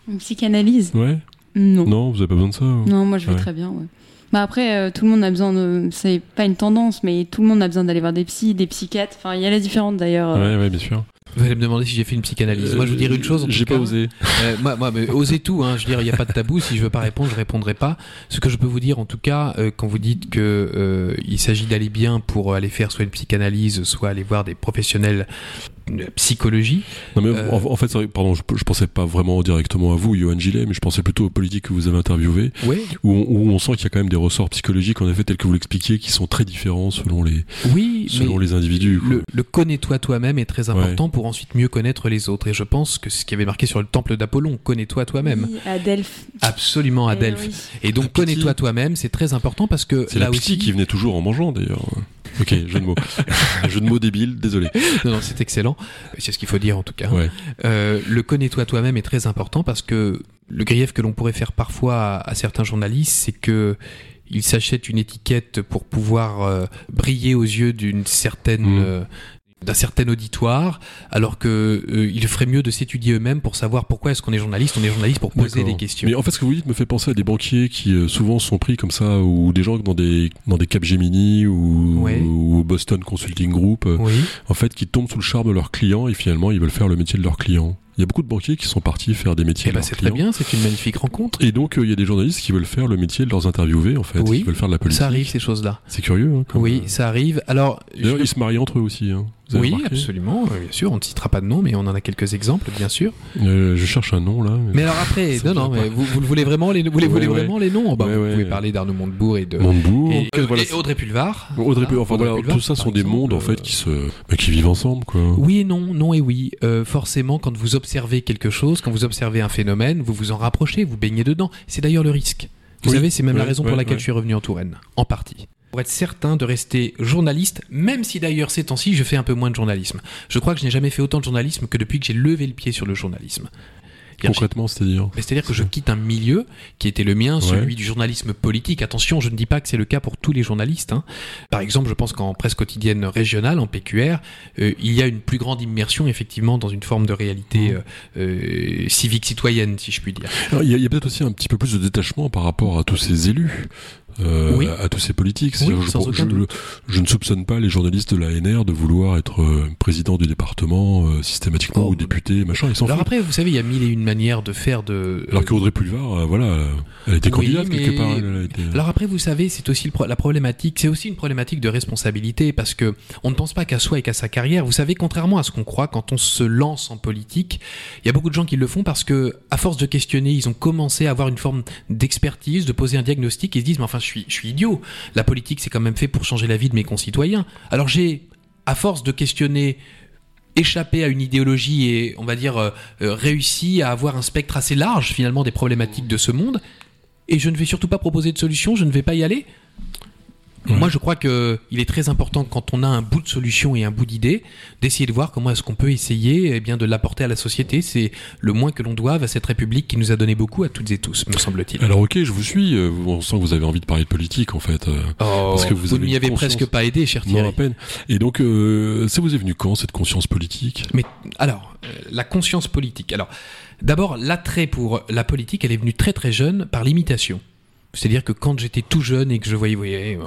Une psychanalyse? Ouais. Non. Non, vous avez pas besoin de ça. ou- Non, moi je vais Ouais. très bien. Ouais. Bah après, euh, tout le monde a besoin de. C'est pas une tendance, mais tout le monde a besoin d'aller voir des psys, des psychiatres. Enfin, il y a les différentes d'ailleurs. euh, Ouais, ouais, bien sûr. Vous allez me demander si j'ai fait une psychanalyse. moi, je veux dire une chose. J'ai pas cas. osé. Euh, moi, moi, mais osez tout. Hein. Je veux dire, il n'y a pas de tabou. Si je veux pas répondre, je répondrai pas. Ce que je peux vous dire, en tout cas, euh, quand vous dites que euh, il s'agit d'aller bien pour aller faire soit une psychanalyse, soit aller voir des professionnels de psychologie. Non mais Euh, en, en fait, pardon, je, je pensais pas vraiment directement à vous, Johan Gillet, mais je pensais plutôt aux politiques que vous avez interviewés, Oui. où on, où on sent qu'il y a quand même des ressorts psychologiques, en effet, tels que vous l'expliquiez, qui sont très différents selon les, Oui, selon mais les individus. le, le connais-toi toi-même est très important pour ensuite mieux connaître les autres. Et je pense que c'est ce qui avait marqué sur le temple d'Apollon, connais-toi toi-même. oui, à Delphes. Absolument à Eh Delphes. oui. Et donc connais-toi toi-même, c'est très important parce que C'est la pitié aussi, qui venait toujours en mangeant, d'ailleurs. Ok, jeu de mots. jeu de mots débile, désolé. non, non, c'est excellent. C'est ce qu'il faut dire en tout cas. Ouais. Euh, le connais-toi toi-même est très important parce que le grief que l'on pourrait faire parfois à, à certains journalistes, c'est que ils s'achètent une étiquette pour pouvoir euh, briller aux yeux d'une certaine Mm. euh, d'un certain auditoire, alors que euh, il ferait mieux de s'étudier eux-mêmes pour savoir pourquoi est-ce qu'on est journaliste. On est journaliste pour poser des questions. Mais en fait, ce que vous dites me fait penser à des banquiers qui euh, souvent sont pris comme ça, ou des gens dans des dans des Capgemini ou, ou Boston Consulting Group, euh, Oui. en fait, qui tombent sous le charme de leurs clients et finalement ils veulent faire le métier de leurs clients. Il y a beaucoup de banquiers qui sont partis faire des métiers Eh ben c'est très bien, c'est une magnifique rencontre. Et donc, euh, il y a des journalistes qui veulent faire le métier de leurs interviewés, en fait. Oui, Ils veulent faire de la politique. Ça arrive ces choses-là. C'est curieux. Hein, Oui, euh, ça arrive. Alors, D'ailleurs, je- ils se marient entre eux aussi. Hein. Oui, remarqué absolument, bien sûr. On ne citera pas de nom, mais on en a quelques exemples, bien sûr. Euh, je cherche un nom là. mais- Mais alors après, non, non, mais vous, vous le voulez vraiment les, vous les Ouais, voulez ouais. vraiment les noms? Bah, Ouais, Vous pouvez parler d'Arnaud Montebourg et de Montebourg. et, que- voilà, et Audrey Pulvar. Audrey Hein, Pulvar, enfin Audrey voilà, Pulvar, tout ça sont des exemple, mondes en euh, fait qui se, bah, qui vivent ensemble quoi. Oui et non, non et oui. Euh, forcément, quand vous observez quelque chose, quand vous observez un phénomène, vous vous en rapprochez, vous baignez dedans. C'est d'ailleurs le risque. Vous Oui, savez, c'est même la ouais, raison pour laquelle ouais. je suis revenu en Touraine, en partie. Pour être certain de rester journaliste, même si d'ailleurs ces temps-ci je fais un peu moins de journalisme. Je crois que je n'ai jamais fait autant de journalisme que depuis que j'ai levé le pied sur le journalisme. Concrètement, c'est-à-dire. C'est-à-dire que je quitte un milieu qui était le mien, celui du journalisme politique. Attention, je ne dis pas que c'est le cas pour tous les journalistes. hein. Par exemple, je pense qu'en presse quotidienne régionale, en PQR, euh, il y a une plus grande immersion effectivement dans une forme de réalité euh, euh, civique citoyenne, si je puis dire. Alors, Il y a, il y a peut-être aussi un petit peu plus de détachement par rapport à tous ces élus. Euh, Oui. à tous ces politiques. Je, ne soupçonne pas les journalistes de l'ANR de vouloir être euh, président du département euh, systématiquement Oh. ou député, machin. Ils s'en Alors foutent. après, vous savez, il y a mille et une manières de faire de. Alors que Audrey Pulvar, voilà, elle Oui, candidate quelque mais- part. Elle, a été... Alors après, vous savez, c'est aussi pro- la problématique. C'est aussi une problématique de responsabilité parce que on ne pense pas qu'à soi et qu'à sa carrière. Vous savez, contrairement à ce qu'on croit, quand on se lance en politique, il y a beaucoup de gens qui le font parce que, à force de questionner, ils ont commencé à avoir une forme d'expertise, de poser un diagnostic et se disent, mais enfin, je je suis idiot. La politique, c'est quand même fait pour changer la vie de mes concitoyens. Alors j'ai, à force de questionner échappé à une idéologie et on va dire euh, euh, réussi à avoir un spectre assez large finalement des problématiques de ce monde et je ne vais surtout pas proposer de solution, je ne vais pas y aller. Moi, je crois que il est très important quand on a un bout de solution et un bout d'idée d'essayer de voir comment est-ce qu'on peut essayer eh bien de l'apporter à la société. C'est le moins que l'on doive à cette République qui nous a donné beaucoup à toutes et tous, me semble-t-il. Alors ok, je vous suis. euh, On sent que vous avez envie de parler de politique en fait. euh, parce que vous, vous une avez presque pas aidé, cher Non, à Thierry. peine. Et donc, euh, ça vous est venu quand cette conscience politique? Mais alors, euh, la conscience politique. Alors, d'abord, l'attrait pour la politique, elle est venue très très jeune par l'imitation. C'est-à-dire que quand j'étais tout jeune et que je voyais, vous voyez,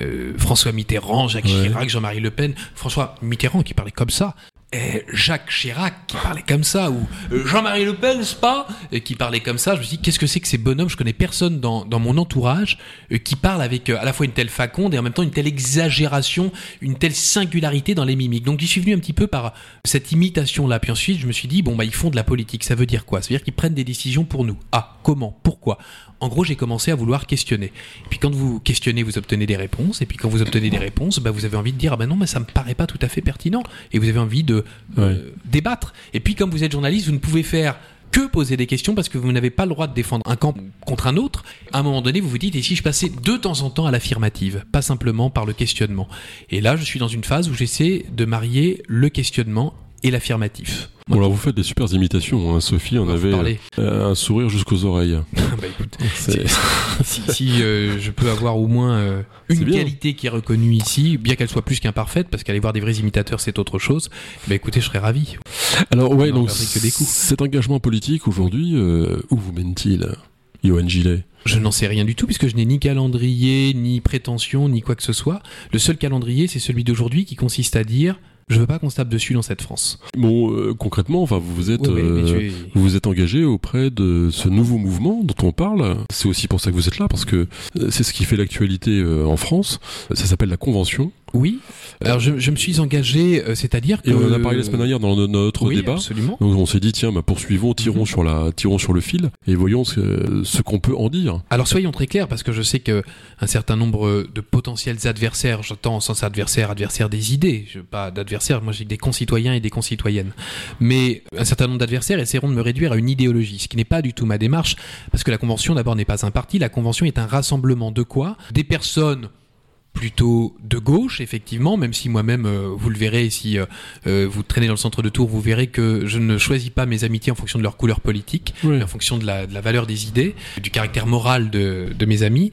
euh, François Mitterrand, Jacques Ouais. Chirac, Jean-Marie Le Pen, François Mitterrand qui parlait comme ça, et Jacques Chirac qui parlait comme ça, ou euh, Jean-Marie Le Pen, c'est pas, euh, qui parlait comme ça, je me suis dit, qu'est-ce que c'est que ces bonhommes Je connais personne dans, dans mon entourage qui parle avec à la fois une telle faconde et en même temps une telle exagération, une telle singularité dans les mimiques. Donc j'y suis venu un petit peu par cette imitation-là. Puis ensuite, je me suis dit, bon, bah, ils font de la politique. Ça veut dire quoi? Ça veut dire qu'ils prennent des décisions pour nous. Ah, comment? Pourquoi? En gros, j'ai commencé à vouloir questionner. Et puis quand vous questionnez, vous obtenez des réponses. Et puis quand vous obtenez des réponses, bah, vous avez envie de dire, ah ben non, mais ça me paraît pas tout à fait pertinent. Et vous avez envie de euh, débattre. Et puis comme vous êtes journaliste, vous ne pouvez faire que poser des questions parce que vous n'avez pas le droit de défendre un camp contre un autre. À un moment donné, vous vous dites, et si je passais de temps en temps à l'affirmative, pas simplement par le questionnement? Et là, je suis dans une phase où j'essaie de marier le questionnement et l'affirmatif. Bon, alors vous faites des super imitations. Hein. Sophie en Vous avait euh, un sourire jusqu'aux oreilles. bah écoute, C'est- si, si, euh, je peux avoir au moins euh, une qualité qui est reconnue ici, bien qu'elle soit plus qu'imparfaite, parce qu'aller voir des vrais imitateurs c'est autre chose, bah écoutez, je serais ravi. Alors ouais, On donc perdrait que des coups. cet engagement politique aujourd'hui, où vous mène-t-il, Johan Gillet? Je n'en sais rien du tout, puisque je n'ai ni calendrier, ni prétention, ni quoi que ce soit. Le seul calendrier, c'est celui d'aujourd'hui qui consiste à dire je veux pas qu'on se tape dessus dans cette France. Bon, euh, concrètement, enfin, vous vous êtes, Ouais, mais- mais euh, es- vous vous êtes engagé auprès de ce nouveau mouvement dont on parle. C'est aussi pour ça que vous êtes là, parce que euh, c'est ce qui fait l'actualité en France. Ça s'appelle la Convention. Oui. Alors je, je me suis engagé, euh, c'est-à-dire que Et on en a parlé la semaine dernière dans no- notre oui, débat. absolument. Donc on s'est dit tiens, bah, poursuivons, tirons Mhm. sur la, tirons sur le fil et voyons ce, ce qu'on peut en dire. Alors soyons très clairs, parce que je sais que un certain nombre de potentiels adversaires, j'entends en sens adversaire, adversaire des idées, je, pas d'adversaires, moi j'ai des concitoyens et des concitoyennes, mais un certain nombre d'adversaires essaieront de me réduire à une idéologie, ce qui n'est pas du tout ma démarche, parce que la Convention d'abord n'est pas un parti, la Convention est un rassemblement de quoi? Des personnes plutôt de gauche, effectivement, même si moi-même, euh, vous le verrez, si euh, euh, vous traînez dans le centre de Tours, vous verrez que je ne choisis pas mes amitiés en fonction de leur couleur politique, Oui. mais en fonction de la, de la valeur des idées, du caractère moral de, de mes amis.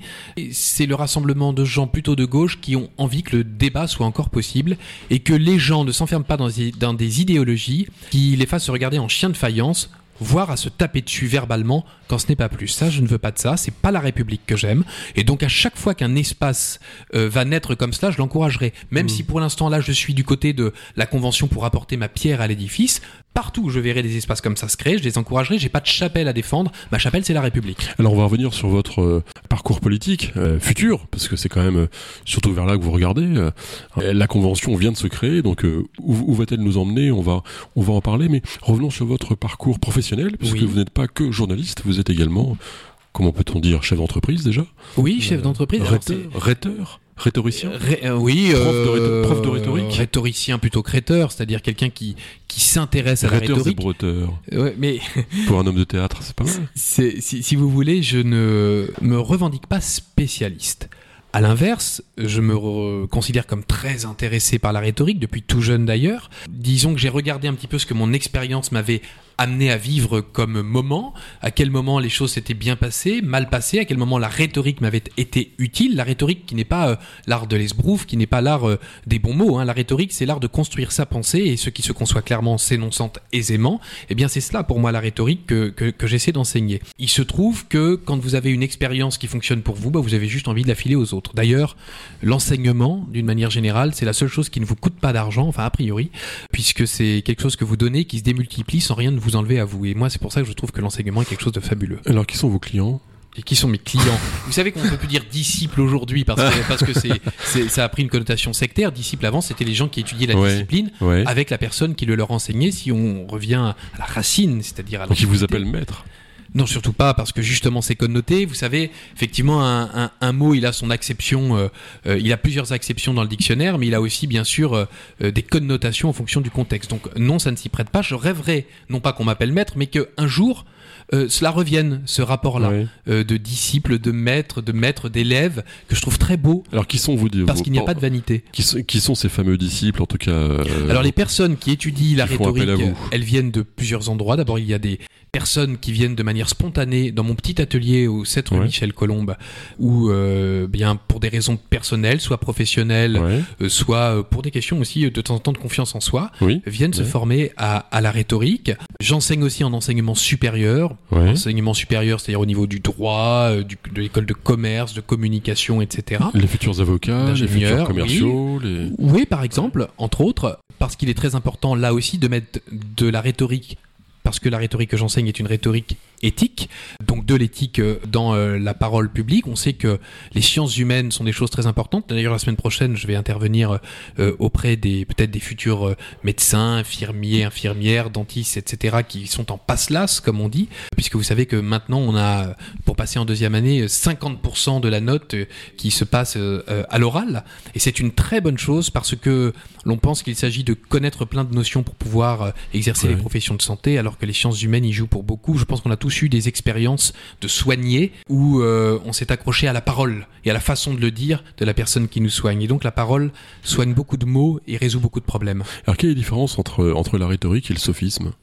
C'est le rassemblement de gens plutôt de gauche qui ont envie que le débat soit encore possible et que les gens ne s'enferment pas dans des, dans des idéologies qui les fassent se regarder en chien de faïence voire à se taper dessus verbalement quand ce n'est pas plus. Ça, je ne veux pas de ça. C'est pas la République que j'aime. Et donc, à chaque fois qu'un espace euh, va naître comme cela, je l'encouragerai. Même si pour l'instant, là, je suis du côté de la Convention pour apporter ma pierre à l'édifice, partout où je verrai des espaces comme ça se créer, je les encouragerai. J'ai pas de chapelle à défendre. Ma chapelle, c'est la République. Alors on va revenir sur votre euh, parcours politique euh, futur, parce que c'est quand même euh, surtout vers là que vous regardez. Euh, la convention vient de se créer, donc euh, où, où va-t-elle nous emmener On va on va en parler, mais revenons sur votre parcours professionnel, puisque Oui. vous n'êtes pas que journaliste, vous êtes également, comment peut-on dire, chef d'entreprise déjà Oui, chef d'entreprise. rhéteur, rhétoricien. Ré- euh, oui, Prof de euh, rhéto- prof de rhétorique. Rhétoricien plutôt que rhéteur, c'est-à-dire quelqu'un qui, qui s'intéresse à la rhétorique. breteur. Ouais, mais Pour un homme de théâtre, c'est pas mal. si, si vous voulez, je ne me revendique pas spécialiste. À l'inverse, je me re- considère comme très intéressé par la rhétorique, depuis tout jeune d'ailleurs. Disons que j'ai regardé un petit peu ce que mon expérience m'avait amené à vivre comme moment, à quel moment les choses s'étaient bien passées, mal passées, à quel moment la rhétorique m'avait été utile? La rhétorique qui n'est pas euh, l'art de l'esbrouf, qui n'est pas l'art euh, des bons mots. hein. La rhétorique, c'est l'art de construire sa pensée et ce qui se conçoit clairement s'énonçant aisément. Eh bien, c'est cela pour moi la rhétorique que, j'essaie d'enseigner. Il se trouve que quand vous avez une expérience qui fonctionne pour vous, bah, vous avez juste envie de la filer aux autres. D'ailleurs, l'enseignement, d'une manière générale, c'est la seule chose qui ne vous coûte pas d'argent, enfin a priori, puisque c'est quelque chose que vous donnez qui se démultiplie sans rien ne vous enlever à vous. Et moi, c'est pour ça que je trouve que l'enseignement est quelque chose de fabuleux. Alors qui sont vos clients? Et qui sont mes clients? Vous savez qu'on ne peut plus dire disciple aujourd'hui parce que, parce que c'est, c'est- ça a pris une connotation sectaire. Disciple avant, c'était les gens qui étudiaient la Ouais. discipline Ouais. avec la personne qui le leur enseignait. Si on revient à la racine, c'est-à-dire à Donc ils vous appellent maître. Non, surtout pas, parce que justement c'est connoté. Vous savez, effectivement, un, un- un mot, il a son acception, euh, euh, il a plusieurs acceptions dans le dictionnaire, mais il a aussi, bien sûr, euh, euh, des connotations en fonction du contexte. Donc non, ça ne s'y prête pas. Je rêverais, non pas qu'on m'appelle maître, mais qu'un jour, euh, cela revienne, ce rapport-là, euh, de disciple, de maître, de maître, d'élève, que je trouve très beau, Alors qui sont vous parce vos- qu'il n'y a pas de vanité. qui sont, qui sont ces fameux disciples en tout cas euh, Alors les personnes qui étudient la qui rhétorique, elles viennent de plusieurs endroits. D'abord, il y a des personnes qui viennent de manière spontanée dans mon petit atelier au 7 rue Ouais. Michel Colombe, où euh, bien pour des raisons personnelles, soit professionnelles, ouais. euh, soit euh, pour des questions aussi euh, de temps en temps de confiance en soi, oui viennent se former à, à la rhétorique. J'enseigne aussi en enseignement supérieur, enseignement supérieur, c'est-à-dire au niveau du droit, du- de l'école de commerce, de communication, etc. les futurs avocats les futurs commerciaux les Oui, par exemple, entre autres, parce qu'il est très important là aussi de mettre de la rhétorique, parce que la rhétorique que j'enseigne est une rhétorique éthique, donc de l'éthique euh, dans euh, la parole publique. On sait que les sciences humaines sont des choses très importantes. D'ailleurs, la semaine prochaine, je vais intervenir euh, auprès des peut-être des futurs médecins, infirmiers, infirmières, dentistes, etc., qui sont en passe-las, comme on dit, puisque vous savez que maintenant, on a, pour passer en deuxième année, 50% de la note qui se passe à l'oral. Et c'est une très bonne chose parce que l'on pense qu'il s'agit de connaître plein de notions pour pouvoir exercer Ouais. les professions de santé, alors que les sciences humaines y jouent pour beaucoup. Je pense qu'on a tous eu des expériences de soigner où euh, on s'est accroché à la parole et à la façon de le dire de la personne qui nous soigne. Et donc la parole soigne beaucoup de mots et résout beaucoup de problèmes. alors quelle est la différence entre entre la rhétorique et le sophisme?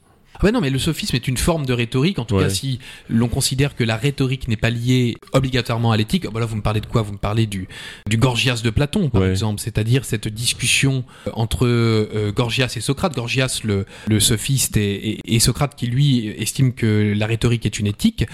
Ah non, mais le sophisme est une forme de rhétorique. En tout Ouais. cas, si l'on considère que la rhétorique n'est pas liée obligatoirement à l'éthique, oh, bah là, vous me parlez de quoi? Vous me parlez du, du Gorgias de Platon, par Ouais. exemple, c'est-à-dire cette discussion euh, entre euh, Gorgias et Socrate. Gorgias, le, le sophiste, et, et- et Socrate qui, lui, estime que la rhétorique est une éthique.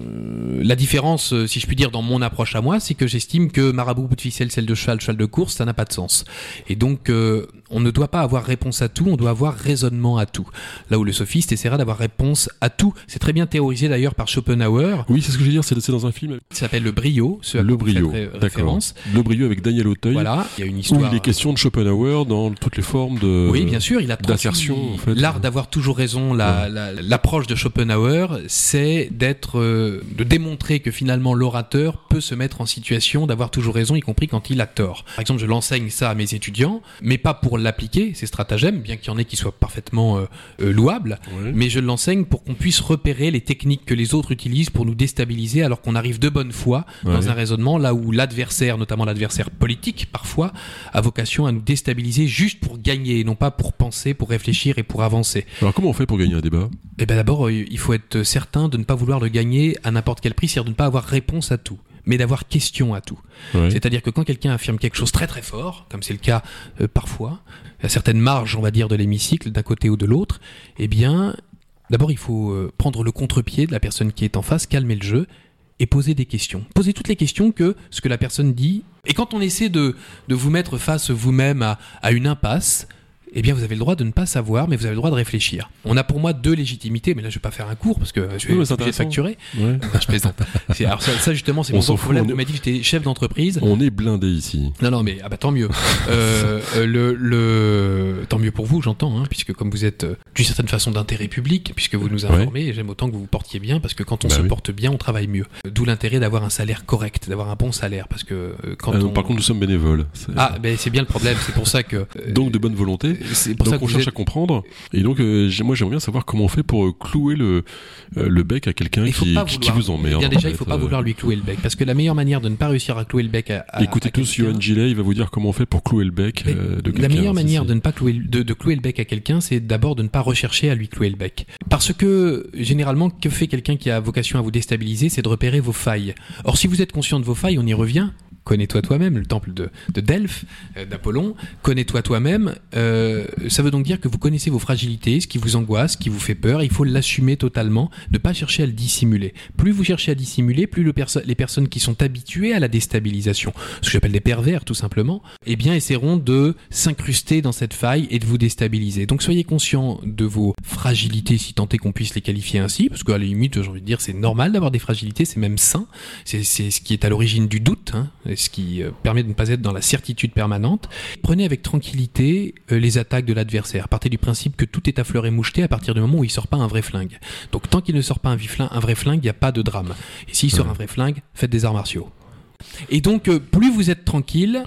Euh, la différence, euh, si je puis dire, dans mon approche à moi, c'est que j'estime que marabout, bout de ficelle, celle de cheval, cheval de course, ça n'a pas de sens. Et donc, euh, on ne doit pas avoir réponse à tout, on doit avoir raisonnement à tout. Là où le sophiste essaiera d'avoir réponse à tout. C'est très bien théorisé d'ailleurs par Schopenhauer. oui c'est ce que je veux dire c'est dans un film Ça s'appelle Le Brio, ce le brio d'accord référence. le brio avec Daniel Auteuil Voilà, il y a une où histoire. il est question de Schopenhauer dans toutes les formes de Oui, bien sûr, il a d'assertion, transmis en fait. L'art d'avoir toujours raison. La- la- L'approche de Schopenhauer, c'est d'être, euh, de démontrer que finalement l'orateur peut se mettre en situation d'avoir toujours raison, y compris quand il a tort. Par exemple, je l'enseigne ça à mes étudiants, mais pas pour l'appliquer, ces stratagèmes, bien qu'il y en ait qui soient parfaitement euh, euh, louables. Mais je l'enseigne pour qu'on puisse repérer les techniques que les autres utilisent pour nous déstabiliser alors qu'on arrive de bonne foi dans un raisonnement là où l'adversaire, notamment l'adversaire politique parfois, a vocation à nous déstabiliser juste pour gagner et non pas pour penser, pour réfléchir et pour avancer. alors comment on fait pour gagner un débat? Et ben d'abord, euh, il faut être certain de ne pas vouloir le gagner à n'importe quel prix, c'est-à-dire de ne pas avoir réponse à tout mais d'avoir question à tout. C'est-à-dire que quand quelqu'un affirme quelque chose très très fort, comme c'est le cas euh, parfois, à certaines marges, on va dire, de l'hémicycle, d'un côté ou de l'autre, eh bien, d'abord il faut euh, prendre le contre-pied de la personne qui est en face, calmer le jeu et poser des questions. Poser toutes les questions que ce que la personne dit. Et quand on essaie de, de vous mettre face vous-même à, à une impasse, eh bien, vous avez le droit de ne pas savoir, mais vous avez le droit de réfléchir. On a pour moi deux légitimités, mais là, je vais pas faire un cours parce que je vais Oui, obligé de facturer. Ouais. Non, je plaisante. Alors ça, ça, justement, c'est On mon problème. on Vous m'avez dit que j'étais chef d'entreprise. On est blindé ici. Non, non, mais ah bah tant mieux. Euh, euh, le, le tant mieux pour vous, j'entends, hein, puisque comme vous êtes euh, d'une certaine façon d'intérêt public, puisque vous nous informez, j'aime autant que vous vous portiez bien, parce que quand on Bah se oui. porte bien, on travaille mieux. D'où l'intérêt d'avoir un salaire correct, d'avoir un bon salaire, parce que quand Ah non, on... Par contre, nous sommes bénévoles. Ah, ben c'est bien le problème. C'est pour ça que. Donc de bonne volonté. C'est pour ça Donc que on vous cherche êtes- à comprendre. Et donc euh, moi j'aimerais bien savoir comment on fait pour euh, clouer le, euh, le bec à quelqu'un Il faut qui, qui, qui vous emmerde. Bien en déjà, il fait. faut pas Euh, vouloir lui clouer le bec, parce que la meilleure manière de ne pas réussir à clouer le bec à, à Écoutez à tous Johan Gillet, il va vous dire comment on fait pour clouer le bec euh, de quelqu'un. La meilleure manière de ne pas clouer, de, de clouer le bec à quelqu'un, c'est d'abord de ne pas rechercher à lui clouer le bec. Parce que, généralement, que fait quelqu'un qui a vocation à vous déstabiliser, c'est de repérer vos failles. Or, si vous êtes conscient de vos failles, on y revient. Connais-toi toi-même, le temple de, de Delphes, euh, d'Apollon. Connais-toi toi-même. euh, ça veut donc dire que vous connaissez vos fragilités, ce qui vous angoisse, ce qui vous fait peur. Il faut l'assumer totalement, ne pas chercher à le dissimuler. Plus vous cherchez à dissimuler, plus les personnes qui sont habituées à la déstabilisation, ce que j'appelle des pervers tout simplement, eh bien essaieront de s'incruster dans cette faille et de vous déstabiliser. Donc soyez conscient de vos fragilités, si tant est qu'on puisse les qualifier ainsi, parce qu'à la limite, j'ai envie de dire, c'est normal d'avoir des fragilités, c'est même sain. C'est c'est ce qui est à l'origine du doute, hein, et ce qui euh, permet de ne pas être dans la certitude permanente. Prenez avec tranquillité euh, les attaques de l'adversaire. Partez du principe que tout est à fleur et moucheté à partir du moment où il sort pas un vrai flingue. Donc tant qu'il ne sort pas un, viflin- un vrai flingue, il n'y a pas de drame. Et s'il sort Ouais. un vrai flingue, faites des arts martiaux. Et donc, euh, plus vous êtes tranquille,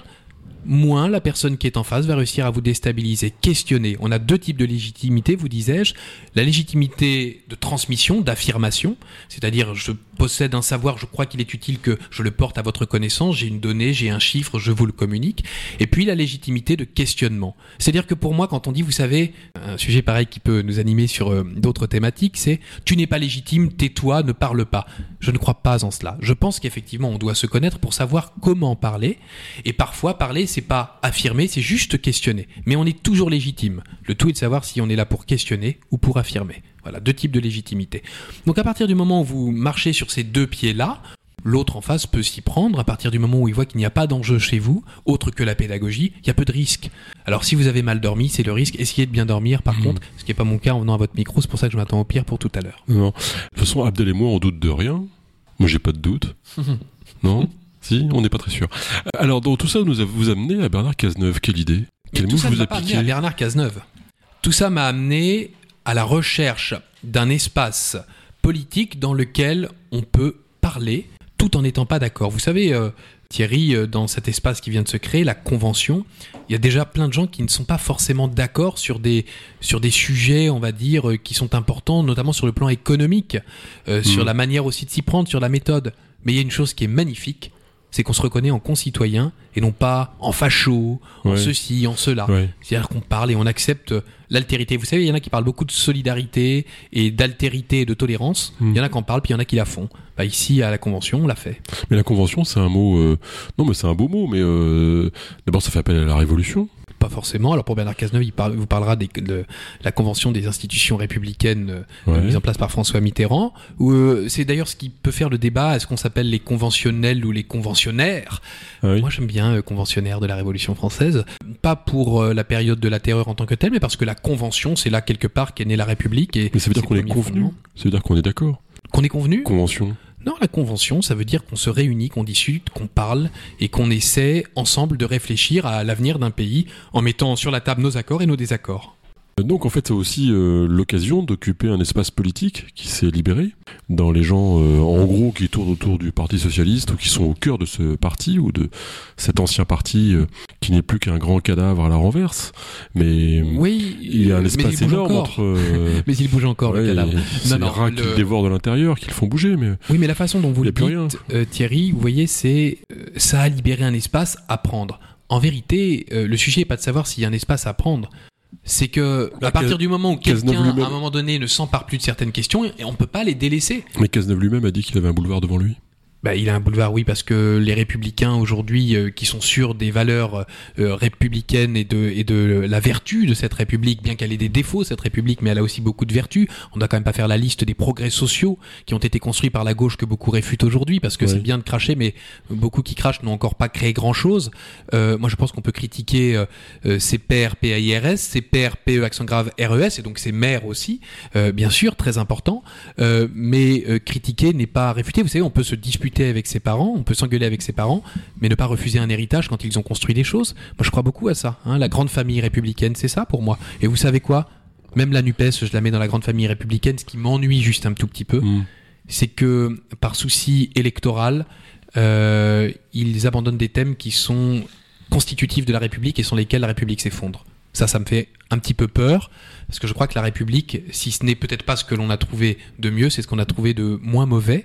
moins la personne qui est en face va réussir à vous déstabiliser. Questionner. On a deux types de légitimité, vous disais-je. La légitimité de transmission, d'affirmation, c'est-à-dire je possède un savoir, je crois qu'il est utile que je le porte à votre connaissance, j'ai une donnée, j'ai un chiffre, je vous le communique. Et puis la légitimité de questionnement. C'est-à-dire que pour moi, quand on dit, vous savez, un sujet pareil qui peut nous animer sur euh, d'autres thématiques, c'est tu n'es pas légitime, tais-toi, ne parle pas. Je ne crois pas en cela. Je pense qu'effectivement, on doit se connaître pour savoir comment parler. Et parfois, parler, c'est pas affirmer, c'est juste questionner. Mais on est toujours légitime. Le tout est de savoir si on est là pour questionner ou pour affirmer. Voilà, deux types de légitimité. Donc à partir du moment où vous marchez sur ces deux pieds-là, l'autre en face peut s'y prendre. À partir du moment où il voit qu'il n'y a pas d'enjeu chez vous, autre que la pédagogie, il y a peu de risques. Alors si vous avez mal dormi, c'est le risque. Essayez de bien dormir, par Mhm. contre, ce qui n'est pas mon cas en venant à votre micro, c'est pour ça que je m'attends au pire pour tout à l'heure. Non. De toute façon, Abdel et moi, on doute de rien. Moi, j'ai pas de doute. non? Si, on n'est pas très sûr. Alors, dans tout ça, nous a- vous amenez à Bernard Cazeneuve. Quelle idée? Mais Quel tout mot ça ne vous a amené piqué? à Bernard Cazeneuve. Tout ça m'a amené à la recherche d'un espace politique dans lequel on peut parler tout en n'étant pas d'accord. Vous savez, euh, Thierry, euh, dans cet espace qui vient de se créer, la convention, il y a déjà plein de gens qui ne sont pas forcément d'accord sur des, sur des sujets, on va dire, euh, qui sont importants, notamment sur le plan économique, euh, sur Mhm. la manière aussi de s'y prendre, sur la méthode. Mais il y a une chose qui est magnifique, c'est qu'on se reconnaît en concitoyen et non pas en facho, en Ouais. ceci, en cela. Ouais. C'est-à-dire qu'on parle et on accepte l'altérité. Vous savez, il y en a qui parlent beaucoup de solidarité et d'altérité et de tolérance. Mm. Il y en a qui en parlent, puis il y en a qui la font. Bah, ici, à la Convention, on l'a fait. Mais la convention, c'est un mot. euh, Non, mais c'est un beau mot, mais euh, d'abord, ça fait appel à la Révolution. Pas forcément. Alors pour Bernard Cazeneuve, il parle- vous parlera des- de la Convention des institutions républicaines euh, Ouais. mise en place par François Mitterrand. Où, euh, c'est d'ailleurs ce qui peut faire le débat. Est-ce qu'on s'appelle les conventionnels ou les conventionnaires Ah oui. Moi, j'aime bien euh, conventionnaire de la Révolution française. Pas pour la période de la terreur en tant que telle, mais parce que la Convention, c'est là quelque part qu'est née la République. Et Mais ça veut dire qu'on est convenu. Ça veut dire qu'on est d'accord. Qu'on est convenu? Convention. Non, la convention, ça veut dire qu'on se réunit, qu'on discute, qu'on parle et qu'on essaie ensemble de réfléchir à l'avenir d'un pays en mettant sur la table nos accords et nos désaccords. Donc en fait, c'est aussi euh, l'occasion d'occuper un espace politique qui s'est libéré dans les gens, euh, en gros, qui tournent autour du Parti socialiste ou qui sont au cœur de ce parti ou de cet ancien parti euh, qui n'est plus qu'un grand cadavre à la renverse. Mais Oui, il y a un espace énorme entre. Mais il bouge encore ouais, le cadavre. C'est les rats qui le- dévorent de l'intérieur, qui le font bouger. Mais Oui, mais la façon dont vous le rien. dites, Thierry, vous voyez, c'est ça a libéré un espace à prendre. En vérité, le sujet n'est pas de savoir s'il y a un espace à prendre. C'est que à partir du moment où quelqu'un, à un moment donné, ne s'empare plus de certaines questions, et on peut pas les délaisser. mais Cazeneuve lui-même a dit qu'il avait un boulevard devant lui. Bah, il a un boulevard, oui, parce que les républicains aujourd'hui, euh, qui sont sûrs des valeurs euh, républicaines et de, et de la vertu de cette république, bien qu'elle ait des défauts, cette république, mais elle a aussi beaucoup de vertus. On doit quand même pas faire la liste des progrès sociaux qui ont été construits par la gauche que beaucoup réfutent aujourd'hui, parce que Ouais. c'est bien de cracher, mais beaucoup qui crachent n'ont encore pas créé grand-chose. Euh, moi, je pense qu'on peut critiquer euh, euh, ces pairs pairs PE accent grave RES, et donc ces maires aussi, euh, bien sûr, très important. Euh, mais euh, critiquer n'est pas réfuter. Vous savez, on peut se disputer avec ses parents, on peut s'engueuler avec ses parents, mais ne pas refuser un héritage quand ils ont construit des choses. Moi, je crois beaucoup à ça. hein. La grande famille républicaine, c'est ça pour moi. Et vous savez quoi? Même la Nupes, je la mets dans la grande famille républicaine. Ce qui m'ennuie juste un tout petit peu, Mm. c'est que par souci électoral, euh, ils abandonnent des thèmes qui sont constitutifs de la République et sur lesquels la République s'effondre. Ça, ça me fait un petit peu peur, parce que je crois que la République, si ce n'est peut-être pas ce que l'on a trouvé de mieux, c'est ce qu'on a trouvé de moins mauvais.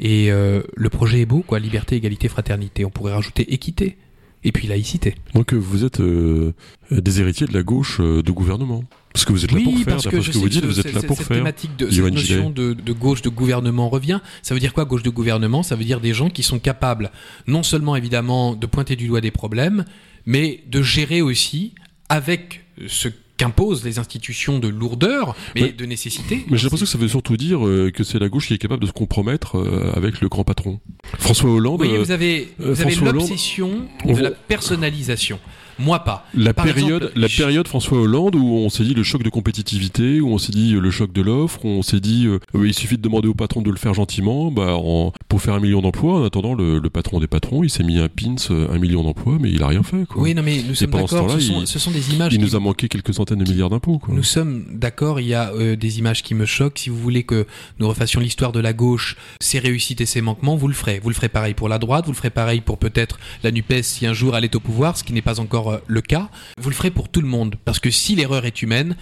Et euh, le projet est beau, quoi, liberté, égalité, fraternité. On pourrait rajouter équité, et puis laïcité. Donc vous êtes euh, des héritiers de la gauche euh, de gouvernement. Parce que vous êtes là pour faire, parce d'après que ce que vous dites, vous êtes là pour cette faire. thématique de, cette notion de, de gauche de gouvernement revient. Ça veut dire quoi, gauche de gouvernement? Ça veut dire des gens qui sont capables, non seulement évidemment de pointer du doigt des problèmes, mais de gérer aussi avec ce qu'imposent les institutions de lourdeur, mais Ouais. de nécessité. Mais j'ai l'impression que ça veut surtout dire euh, que c'est la gauche qui est capable de se compromettre euh, avec le grand patron. François Hollande. Euh, vous avez, vous l'obsession on de la personnalisation. Moi pas. La Par période, exemple, la je- période François Hollande où on s'est dit le choc de compétitivité, où on s'est dit euh, le choc de l'offre, où on s'est dit euh, euh, il suffit de demander au patron de le faire gentiment, bah en- pour faire un million d'emplois. En attendant, le, le patron des patrons, il s'est mis un pins, un million d'emplois, mais il a rien fait. Quoi. Oui, non, mais nous sommes ce d'accord. temps-là, Ce, sont- ce sont des images. il qui- nous a manqué quelques centaines de milliards d'impôts. Quoi. Nous sommes d'accord, il y a euh, des images qui me choquent. Si vous voulez que nous refassions l'histoire de la gauche, ses réussites et ses manquements, vous le ferez. Vous le ferez pareil pour la droite, vous le ferez pareil pour peut-être la NUPES si un jour elle est au pouvoir, ce qui n'est pas encore euh, le cas. Vous le ferez pour tout le monde. Parce que si l'erreur est humaine,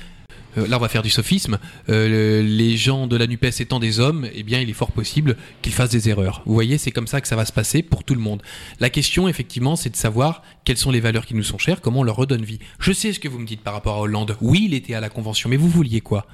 euh, là on va faire du sophisme, euh, le- les gens de la NUPES étant des hommes, eh bien il est fort possible qu'ils fassent des erreurs. Vous voyez, c'est comme ça que ça va se passer pour tout le monde. La question, effectivement, c'est de savoir quelles sont les valeurs qui nous sont chères, comment on leur redonne vie. Je sais ce que vous me dites par rapport à Hollande. Oui, il était à la Convention, mais vous vouliez quoi?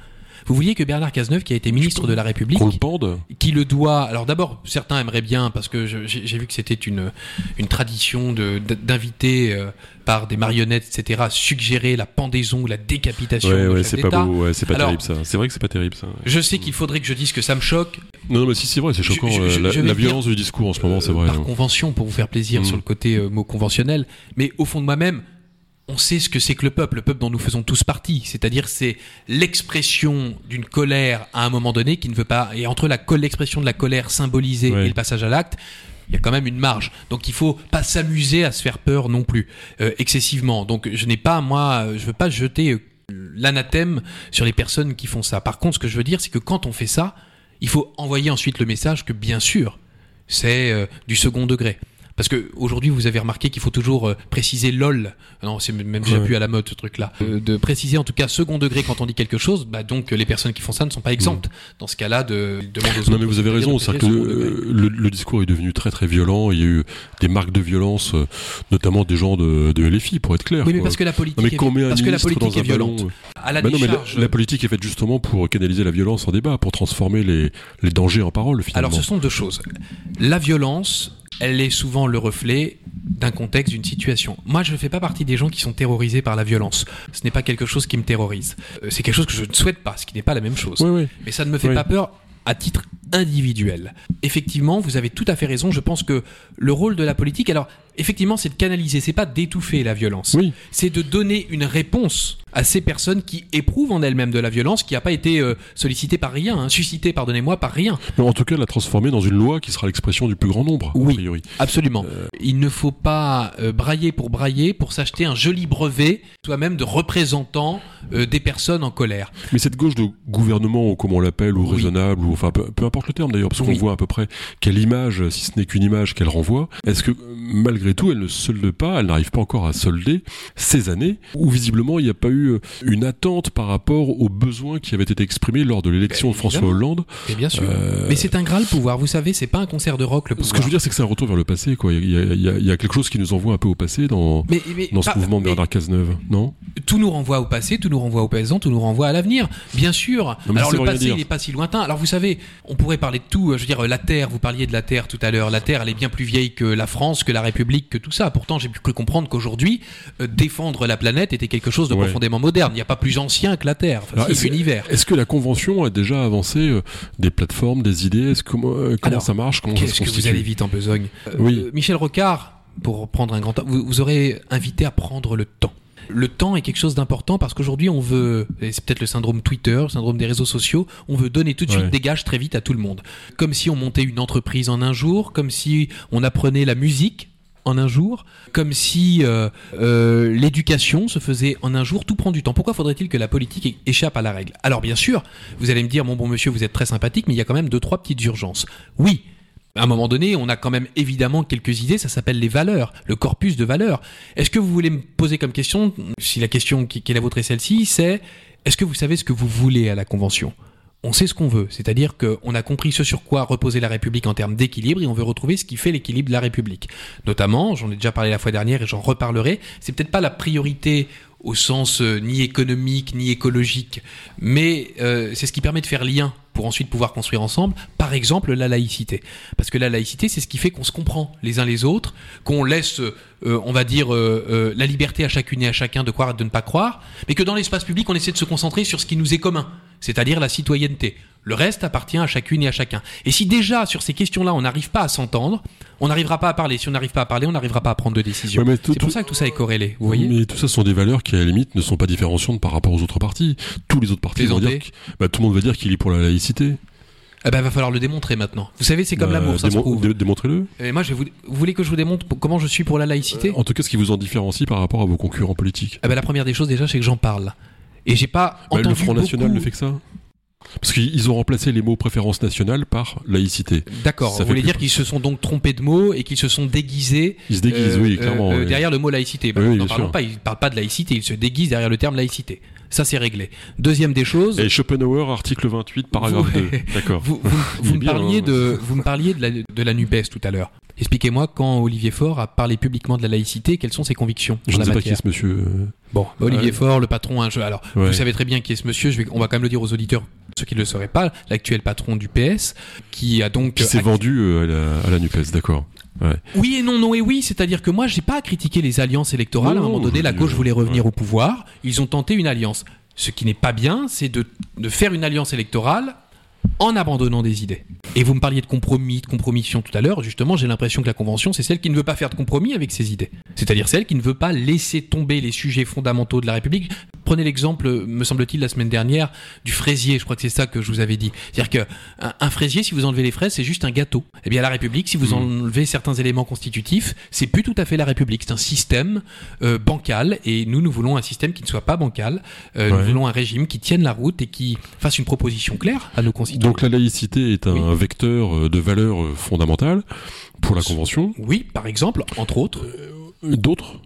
Vous vouliez que Bernard Cazeneuve, qui a été ministre de la République, Qu'on le pende qui le doit. Alors d'abord, certains aimeraient bien parce que je- j'ai j'ai vu que c'était une une tradition de d'inviter euh, par des marionnettes, etc. suggérer la pendaison ou la décapitation Ouais, de ouais, chefs c'est pas d'État. beau, ouais, c'est pas Alors- terrible ça. C'est vrai que c'est pas terrible ça. Je sais qu'il faudrait que je dise que ça me choque. Non, non, mais si c'est vrai, c'est Je- choquant. je- euh, je- la je vais la dire- violence du discours en ce moment, c'est euh, vrai. par convention pour vous faire plaisir Mm. sur le côté euh, mot conventionnel. Mais au fond de moi-même, on sait ce que c'est que le peuple, le peuple dont nous faisons tous partie. C'est-à-dire, c'est l'expression d'une colère à un moment donné qui ne veut pas. Et entre l'expression de la colère symbolisée Ouais. et le passage à l'acte, il y a quand même une marge. Donc il faut pas s'amuser à se faire peur non plus euh, excessivement. Donc je n'ai pas moi, euh, je veux pas jeter euh, l'anathème sur les personnes qui font ça. Par contre, ce que je veux dire, c'est que quand on fait ça, il faut envoyer ensuite le message que bien sûr, c'est euh, du second degré. Parce que aujourd'hui, vous avez remarqué qu'il faut toujours euh, préciser lol. Non, c'est même déjà Ouais. plus à la mode ce truc-là. Euh, de préciser en tout cas second degré quand on dit quelque chose. Bah donc les personnes qui font ça ne sont pas exemptes. Dans ce cas-là, de demander aux Non mais vous avez raison, c'est que le, le discours est devenu très très violent. Il y a eu des marques de violence, euh, notamment des gens de, de LFI, pour être clair. Oui, mais quoi. parce que la politique, Non mais est, parce que la politique est ballon, violente. À la bah non, mais la, décharge. la politique est faite justement pour canaliser la violence en débat, pour transformer les, les dangers en paroles finalement. Alors, ce sont deux choses. La violence, elle est souvent le reflet d'un contexte, d'une situation. Moi, je ne fais pas partie des gens qui sont terrorisés par la violence. Ce n'est pas quelque chose qui me terrorise. Euh, C'est quelque chose que je ne souhaite pas, ce qui n'est pas la même chose. Mais ça ne me fait Oui. pas peur à titre individuel. Effectivement, vous avez tout à fait raison. Je pense que le rôle de la politique, alors effectivement, c'est de canaliser, c'est pas d'étouffer la violence. Oui. C'est de donner une réponse à ces personnes qui éprouvent en elles-mêmes de la violence, qui n'a pas été euh, sollicitée par rien, hein, suscitée, pardonnez-moi, par rien. Mais en tout cas, la transformer dans une loi qui sera l'expression du plus grand nombre, Oui. a priori. Absolument. Il ne faut pas euh, brailler pour brailler pour s'acheter un joli brevet, soi-même de représentant euh, des personnes en colère. Mais cette gauche de gouvernement, ou comme on l'appelle, ou Oui. raisonnable, ou enfin peu, peu importe le terme d'ailleurs, parce qu'on Oui. voit à peu près quelle image, si ce n'est qu'une image qu'elle renvoie, est-ce que malgré tout, elle ne solde pas, elle n'arrive pas encore à solder ces années où visiblement il n'y a pas eu euh, une attente par rapport aux besoins qui avaient été exprimés lors de l'élection Ben, de François. Hollande Et bien sûr. Euh, Mais c'est un gras le pouvoir, vous savez, c'est pas un concert de rock le pouvoir. Ce que je veux dire, c'est que c'est un retour vers le passé, quoi. Il y a, il y a- il y a quelque chose qui nous envoie un peu au passé dans, mais, mais dans ce pas- mouvement de Bernard Cazeneuve, non? Tout nous renvoie au passé, tout nous renvoie au présent, tout nous renvoie à l'avenir. Bien sûr. Non, Alors le passé, il n'est pas si lointain. Alors vous savez, on pourrait parler de tout. euh, Je veux dire, la Terre, vous parliez de la Terre tout à l'heure. La Terre, elle est bien plus vieille que la France, que la République, que tout ça. Pourtant, j'ai pu comprendre qu'aujourd'hui, euh, défendre la planète était quelque chose de Ouais. profondément moderne. Il n'y a pas plus ancien que la Terre. Enfin, si, est-ce- l'univers. Est-ce que la convention a déjà avancé euh, des plateformes, des idées? Comment, euh, comment Alors, ça marche? Qu'est-ce que vous allez vite en besogne? Oui. Michel Rocard, pour prendre un grand temps, vous, vous aurez invité à prendre le temps. Le temps est quelque chose d'important parce qu'aujourd'hui on veut, et c'est peut-être le syndrome Twitter, le syndrome des réseaux sociaux, on veut donner tout de suite Ouais. des gages très vite à tout le monde. Comme si on montait une entreprise en un jour, comme si on apprenait la musique en un jour, comme si euh, euh, l'éducation se faisait en un jour, tout prend du temps. Pourquoi faudrait-il que la politique échappe à la règle? Alors bien sûr, vous allez me dire, mon bon monsieur, vous êtes très sympathique, mais il y a quand même deux, trois petites urgences. Oui, à un moment donné, on a quand même évidemment quelques idées, ça s'appelle les valeurs, le corpus de valeurs. Est-ce que vous voulez me poser comme question, si la question qui est la vôtre est celle-ci, c'est est-ce que vous savez ce que vous voulez à la Convention? On sait ce qu'on veut, c'est-à-dire qu'on a compris ce sur quoi reposait la République en termes d'équilibre et on veut retrouver ce qui fait l'équilibre de la République. Notamment, j'en ai déjà parlé la fois dernière et j'en reparlerai, c'est peut-être pas la priorité au sens euh, ni économique ni écologique, mais euh, c'est ce qui permet de faire lien pour ensuite pouvoir construire ensemble, par exemple la laïcité. Parce que la laïcité, c'est ce qui fait qu'on se comprend les uns les autres, qu'on laisse, euh, on va dire, euh, euh, la liberté à chacune et à chacun de croire et de ne pas croire, mais que dans l'espace public, on essaie de se concentrer sur ce qui nous est commun, c'est-à-dire la citoyenneté, Le reste appartient à chacune et à chacun. Et si déjà sur ces questions-là on n'arrive pas à s'entendre, on n'arrivera pas à parler. Si on n'arrive pas à parler, on n'arrivera pas à prendre de décision. Ouais, C'est pour ça que tout ça est corrélé. Vous voyez Mais tout ça sont des valeurs qui, à la limite, ne sont pas différenciantes par rapport aux autres partis. Tous les autres partis vont Plaisantez. dire, que- bah, tout le monde va dire qu'il est pour la laïcité. Eh ben, va falloir le démontrer maintenant. Vous savez, c'est comme Bah, l'amour, ça se dé- Démontrez-le. Et moi, je vais vous... vous voulez que je vous démontre comment je suis pour la laïcité En tout cas, ce qui vous en différencie par rapport à vos concurrents politiques. Eh ben, la première des choses déjà, c'est que j'en parle. Et j'ai pas Bah, entendu le Front National beaucoup- ne fait que ça. Parce qu'ils ont remplacé les mots préférence nationale par laïcité. D'accord. Ça Vous voulez dire qu'ils se sont donc trompés de mots et qu'ils se sont déguisés Ils se déguisent, euh, oui, clairement. euh, oui. derrière le mot laïcité. Bah, Oui, sûr. pas. Ils parlent pas de laïcité. Ils se déguisent derrière le terme laïcité. Ça, c'est réglé. Deuxième des choses. Et Schopenhauer, article 28, paragraphe Vous- 2. D'accord. Vous, vous- me bien, parliez hein. de, vous me parliez de la, de la NUPES tout à l'heure. Expliquez-moi quand Olivier Faure a parlé publiquement de la laïcité, quelles sont ses convictions Je ne sais pas qui est ce monsieur. Bon, bah, Olivier Ouais. Faure, le patron, un jeu. Alors, Ouais. vous savez très bien qui est ce monsieur. Je vais, on va quand même le dire aux auditeurs, ceux qui ne le sauraient pas, l'actuel patron du PS, qui a donc. Qui s'est actu- vendu euh, à la, à la NUPES, d'accord. Oui et non, non et oui. C'est-à-dire que moi, j'ai pas à critiquer les alliances électorales. Non, à un moment donné, la gauche voulait revenir ouais. au pouvoir. Ils ont tenté une alliance. Ce qui n'est pas bien, c'est de, de faire une alliance électorale en abandonnant des idées. Et vous me parliez de compromis, de compromission tout à l'heure. Justement, j'ai l'impression que la Convention, c'est celle qui ne veut pas faire de compromis avec ses idées. C'est-à-dire celle qui ne veut pas laisser tomber les sujets fondamentaux de la République. Prenez l'exemple, me semble-t-il, la semaine dernière, du fraisier. Je crois que c'est ça que je vous avais dit. C'est-à-dire que un, fraisier, si vous enlevez les fraises, c'est juste un gâteau. Eh bien, la République, si vous enlevez certains éléments constitutifs, c'est plus tout à fait la République. C'est un système euh, bancal. Et nous, nous voulons un système qui ne soit pas bancal. Euh, Nous voulons un régime qui tienne la route et qui fasse une proposition claire à nos concitoyens. Donc la laïcité est un Oui. vecteur euh, de valeurs euh, fondamentales pour la Convention. Oui, par exemple, entre autres. Euh, D'autres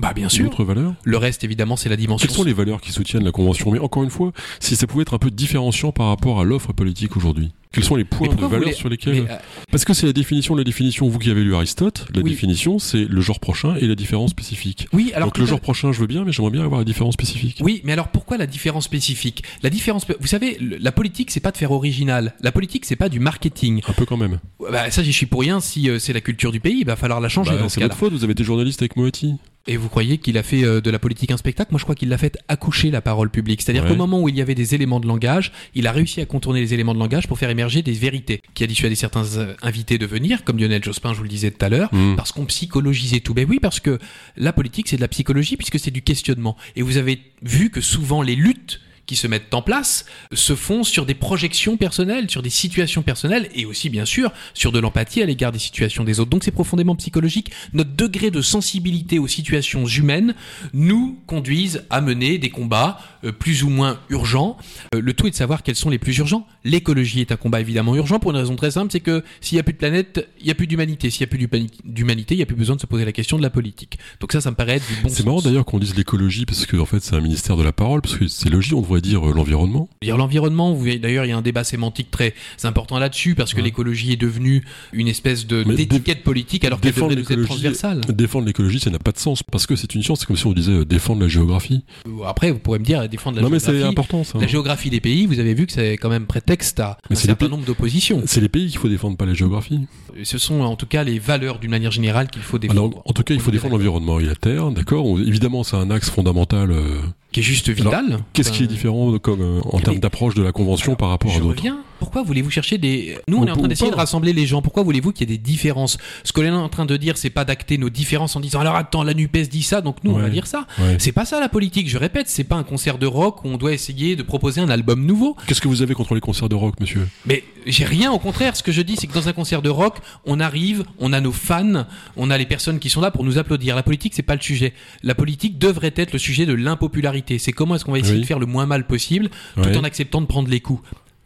Bah bien sûr. D'autres valeurs Le reste, évidemment, c'est la dimension. Quelles sont les valeurs qui soutiennent la Convention? Mais encore une fois, si ça pouvait être un peu différenciant par rapport à l'offre politique aujourd'hui. Quels sont les points de valeur sur lesquels... Mais, euh, Parce que c'est la définition, la définition, vous qui avez lu Aristote, la Oui. définition c'est le genre prochain et la différence spécifique. oui, alors Donc le genre prochain je veux bien, mais j'aimerais bien avoir la différence spécifique. Oui, mais alors pourquoi la différence spécifique? La différence, vous savez, la politique, c'est pas de faire original. La politique, c'est pas du marketing. Un peu quand même. Bah, ça, j'y suis pour rien. Si euh, c'est la culture du pays, il va falloir la changer Bah, c'est votre faute, vous avez été journaliste avec Moati. Et vous croyez qu'il a fait euh, de la politique un spectacle? Moi, je crois qu'il l'a fait accoucher la parole publique. C'est-à-dire Ouais. qu'au moment où il y avait des éléments de langage, il a réussi à contourner les éléments de langage pour faire émerger des vérités, qui a dissuadé certains euh, invités de venir, comme Lionel Jospin, je vous le disais tout à l'heure, Mm. parce qu'on psychologisait tout. Ben oui, parce que la politique, c'est de la psychologie, puisque c'est du questionnement. Et vous avez vu que souvent les luttes se mettent en place se font sur des projections personnelles, sur des situations personnelles et aussi bien sûr sur de l'empathie à l'égard des situations des autres. Donc c'est profondément psychologique. Notre degré de sensibilité aux situations humaines nous conduisent à mener des combats plus ou moins urgents. Euh, le tout est de savoir quels sont les plus urgents. L'écologie est un combat évidemment urgent pour une raison très simple, c'est que s'il n'y a plus de planète, il n'y a plus d'humanité. S'il n'y a plus d'humani- d'humanité, il n'y a plus besoin de se poser la question de la politique. Donc ça, ça me paraît être du bon C'est marrant d'ailleurs qu'on dise l'écologie parce que en fait c'est un ministère de la parole parce que c'est logique, on devrait dire euh, l'environnement. Dire l'environnement, d'ailleurs, il y a un débat sémantique très important là-dessus parce que Ouais. l'écologie est devenue une espèce de d'étiquette politique alors qu'elle défendre devrait être transversale. Défendre l'écologie, ça n'a pas de sens parce que c'est une science. C'est comme si on disait euh, défendre la géographie. Euh, Après, vous pourrez me dire défendre la non mais c'est géographie. important ça. La géographie des pays, vous avez vu que c'est quand même prétexte à Mais un certain nombre d'oppositions. C'est les pays qu'il faut défendre, pas la géographie. Et Ce sont en tout cas les valeurs d'une manière générale qu'il faut défendre. Alors, en tout cas, il faut défendre l'environnement et la terre, d'accord. Évidemment, c'est un axe fondamental. euh, Qui est juste vital. Qu'est-ce qui est Enfin, différent comme euh, en mais- termes d'approche de la convention par rapport à d'autres. Pourquoi voulez-vous chercher des... Nous, on, est en train d'essayer de rassembler les gens. Pourquoi voulez-vous qu'il y ait des différences? Ce que l'on est en train de dire, c'est pas d'acter nos différences en disant alors attends, la NUPES dit ça, donc nous, on va dire ça. Ouais. C'est pas ça la politique, je répète, c'est pas un concert de rock où on doit essayer de proposer un album nouveau. Qu'est-ce que vous avez contre les concerts de rock, monsieur? Mais j'ai rien, au contraire, ce que je dis, c'est que dans un concert de rock, on arrive, on a nos fans, on a les personnes qui sont là pour nous applaudir. La politique, c'est pas le sujet. La politique devrait être le sujet de l'impopularité. C'est comment est-ce qu'on va essayer Oui. de faire le moins mal possible, tout Ouais. en acceptant de prendre les coups.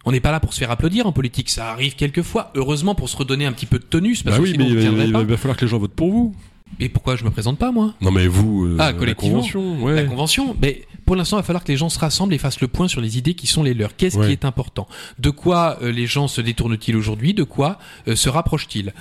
On n'est pas là pour se faire applaudir en politique, ça arrive quelquefois. Heureusement pour se redonner un petit peu de tonus, parce Bah que oui, sinon mais il va, il falloir que les gens votent pour vous. Et pourquoi je me présente pas, moi? Non, mais vous, euh, Ah, la convention, ouais. La convention, mais pour l'instant, il va falloir que les gens se rassemblent et fassent le point sur les idées qui sont les leurs. Qu'est-ce Ouais. qui est important? De quoi euh, les gens se détournent-ils aujourd'hui? De quoi euh, se rapprochent-ils?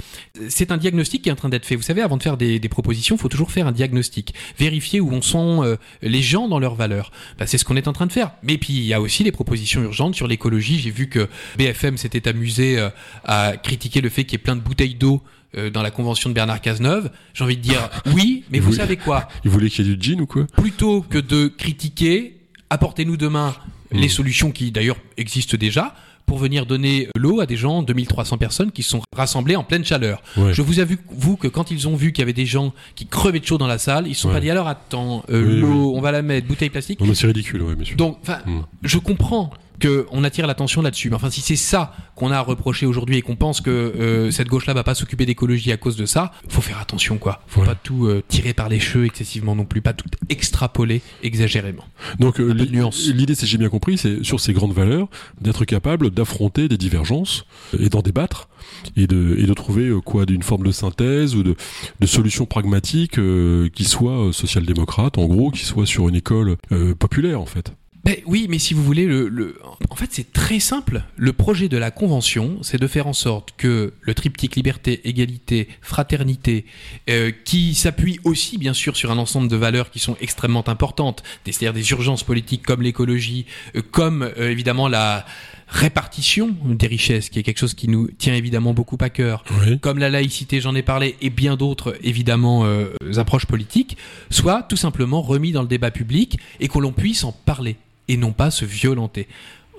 C'est un diagnostic qui est en train d'être fait. Vous savez, avant de faire des, des propositions, il faut toujours faire un diagnostic. Vérifier où en sont euh, les gens dans leurs valeurs. Bah, c'est ce qu'on est en train de faire. Mais puis, il y a aussi des propositions urgentes sur l'écologie. J'ai vu que BFM s'était amusé à critiquer le fait qu'il y ait plein de bouteilles d'eau euh, dans la convention de Bernard Cazeneuve. J'ai envie de dire oui, mais vous Oui. savez quoi? Ils voulaient qu'il y ait du gin ou quoi? Plutôt que de critiquer, apportez-nous demain Mm. les solutions qui d'ailleurs existent déjà. pour venir donner l'eau à des gens, 2300 personnes qui sont rassemblées en pleine chaleur. Ouais. Je vous avoue, vous, que quand ils ont vu qu'il y avait des gens qui crevaient de chaud dans la salle, ils se sont Ouais. pas dit alors attends, euh, Oui, l'eau, on va la mettre, bouteille plastique. Non, mais c'est ridicule, ouais, monsieur. Donc, enfin, Mm. je comprends que on attire l'attention là-dessus. Mais enfin, si c'est ça qu'on a à reprocher aujourd'hui et qu'on pense que euh, cette gauche-là va pas s'occuper d'écologie à cause de ça, faut faire attention, quoi. Faut Ouais. pas tout euh, tirer par les cheveux excessivement non plus, pas tout extrapoler exagérément. Donc euh, l'idée, si j'ai bien compris, c'est sur ces grandes valeurs d'être capable d'affronter des divergences et d'en débattre et de, et de trouver euh, quoi d'une forme de synthèse ou de, de solution pragmatique euh, qui soit social-démocrate, en gros, qui soit sur une école euh, populaire en fait. Ben oui, mais si vous voulez, le, le- en fait, c'est très simple. Le projet de la Convention, c'est de faire en sorte que le triptyque liberté, égalité, fraternité, euh, qui s'appuie aussi, bien sûr, sur un ensemble de valeurs qui sont extrêmement importantes, c'est-à-dire des urgences politiques comme l'écologie, euh, comme euh, évidemment la répartition des richesses, qui est quelque chose qui nous tient évidemment beaucoup à cœur, Oui. comme la laïcité, j'en ai parlé, et bien d'autres, évidemment, euh, approches politiques, soit tout simplement remis dans le débat public et que l'on puisse en parler et non pas se violenter.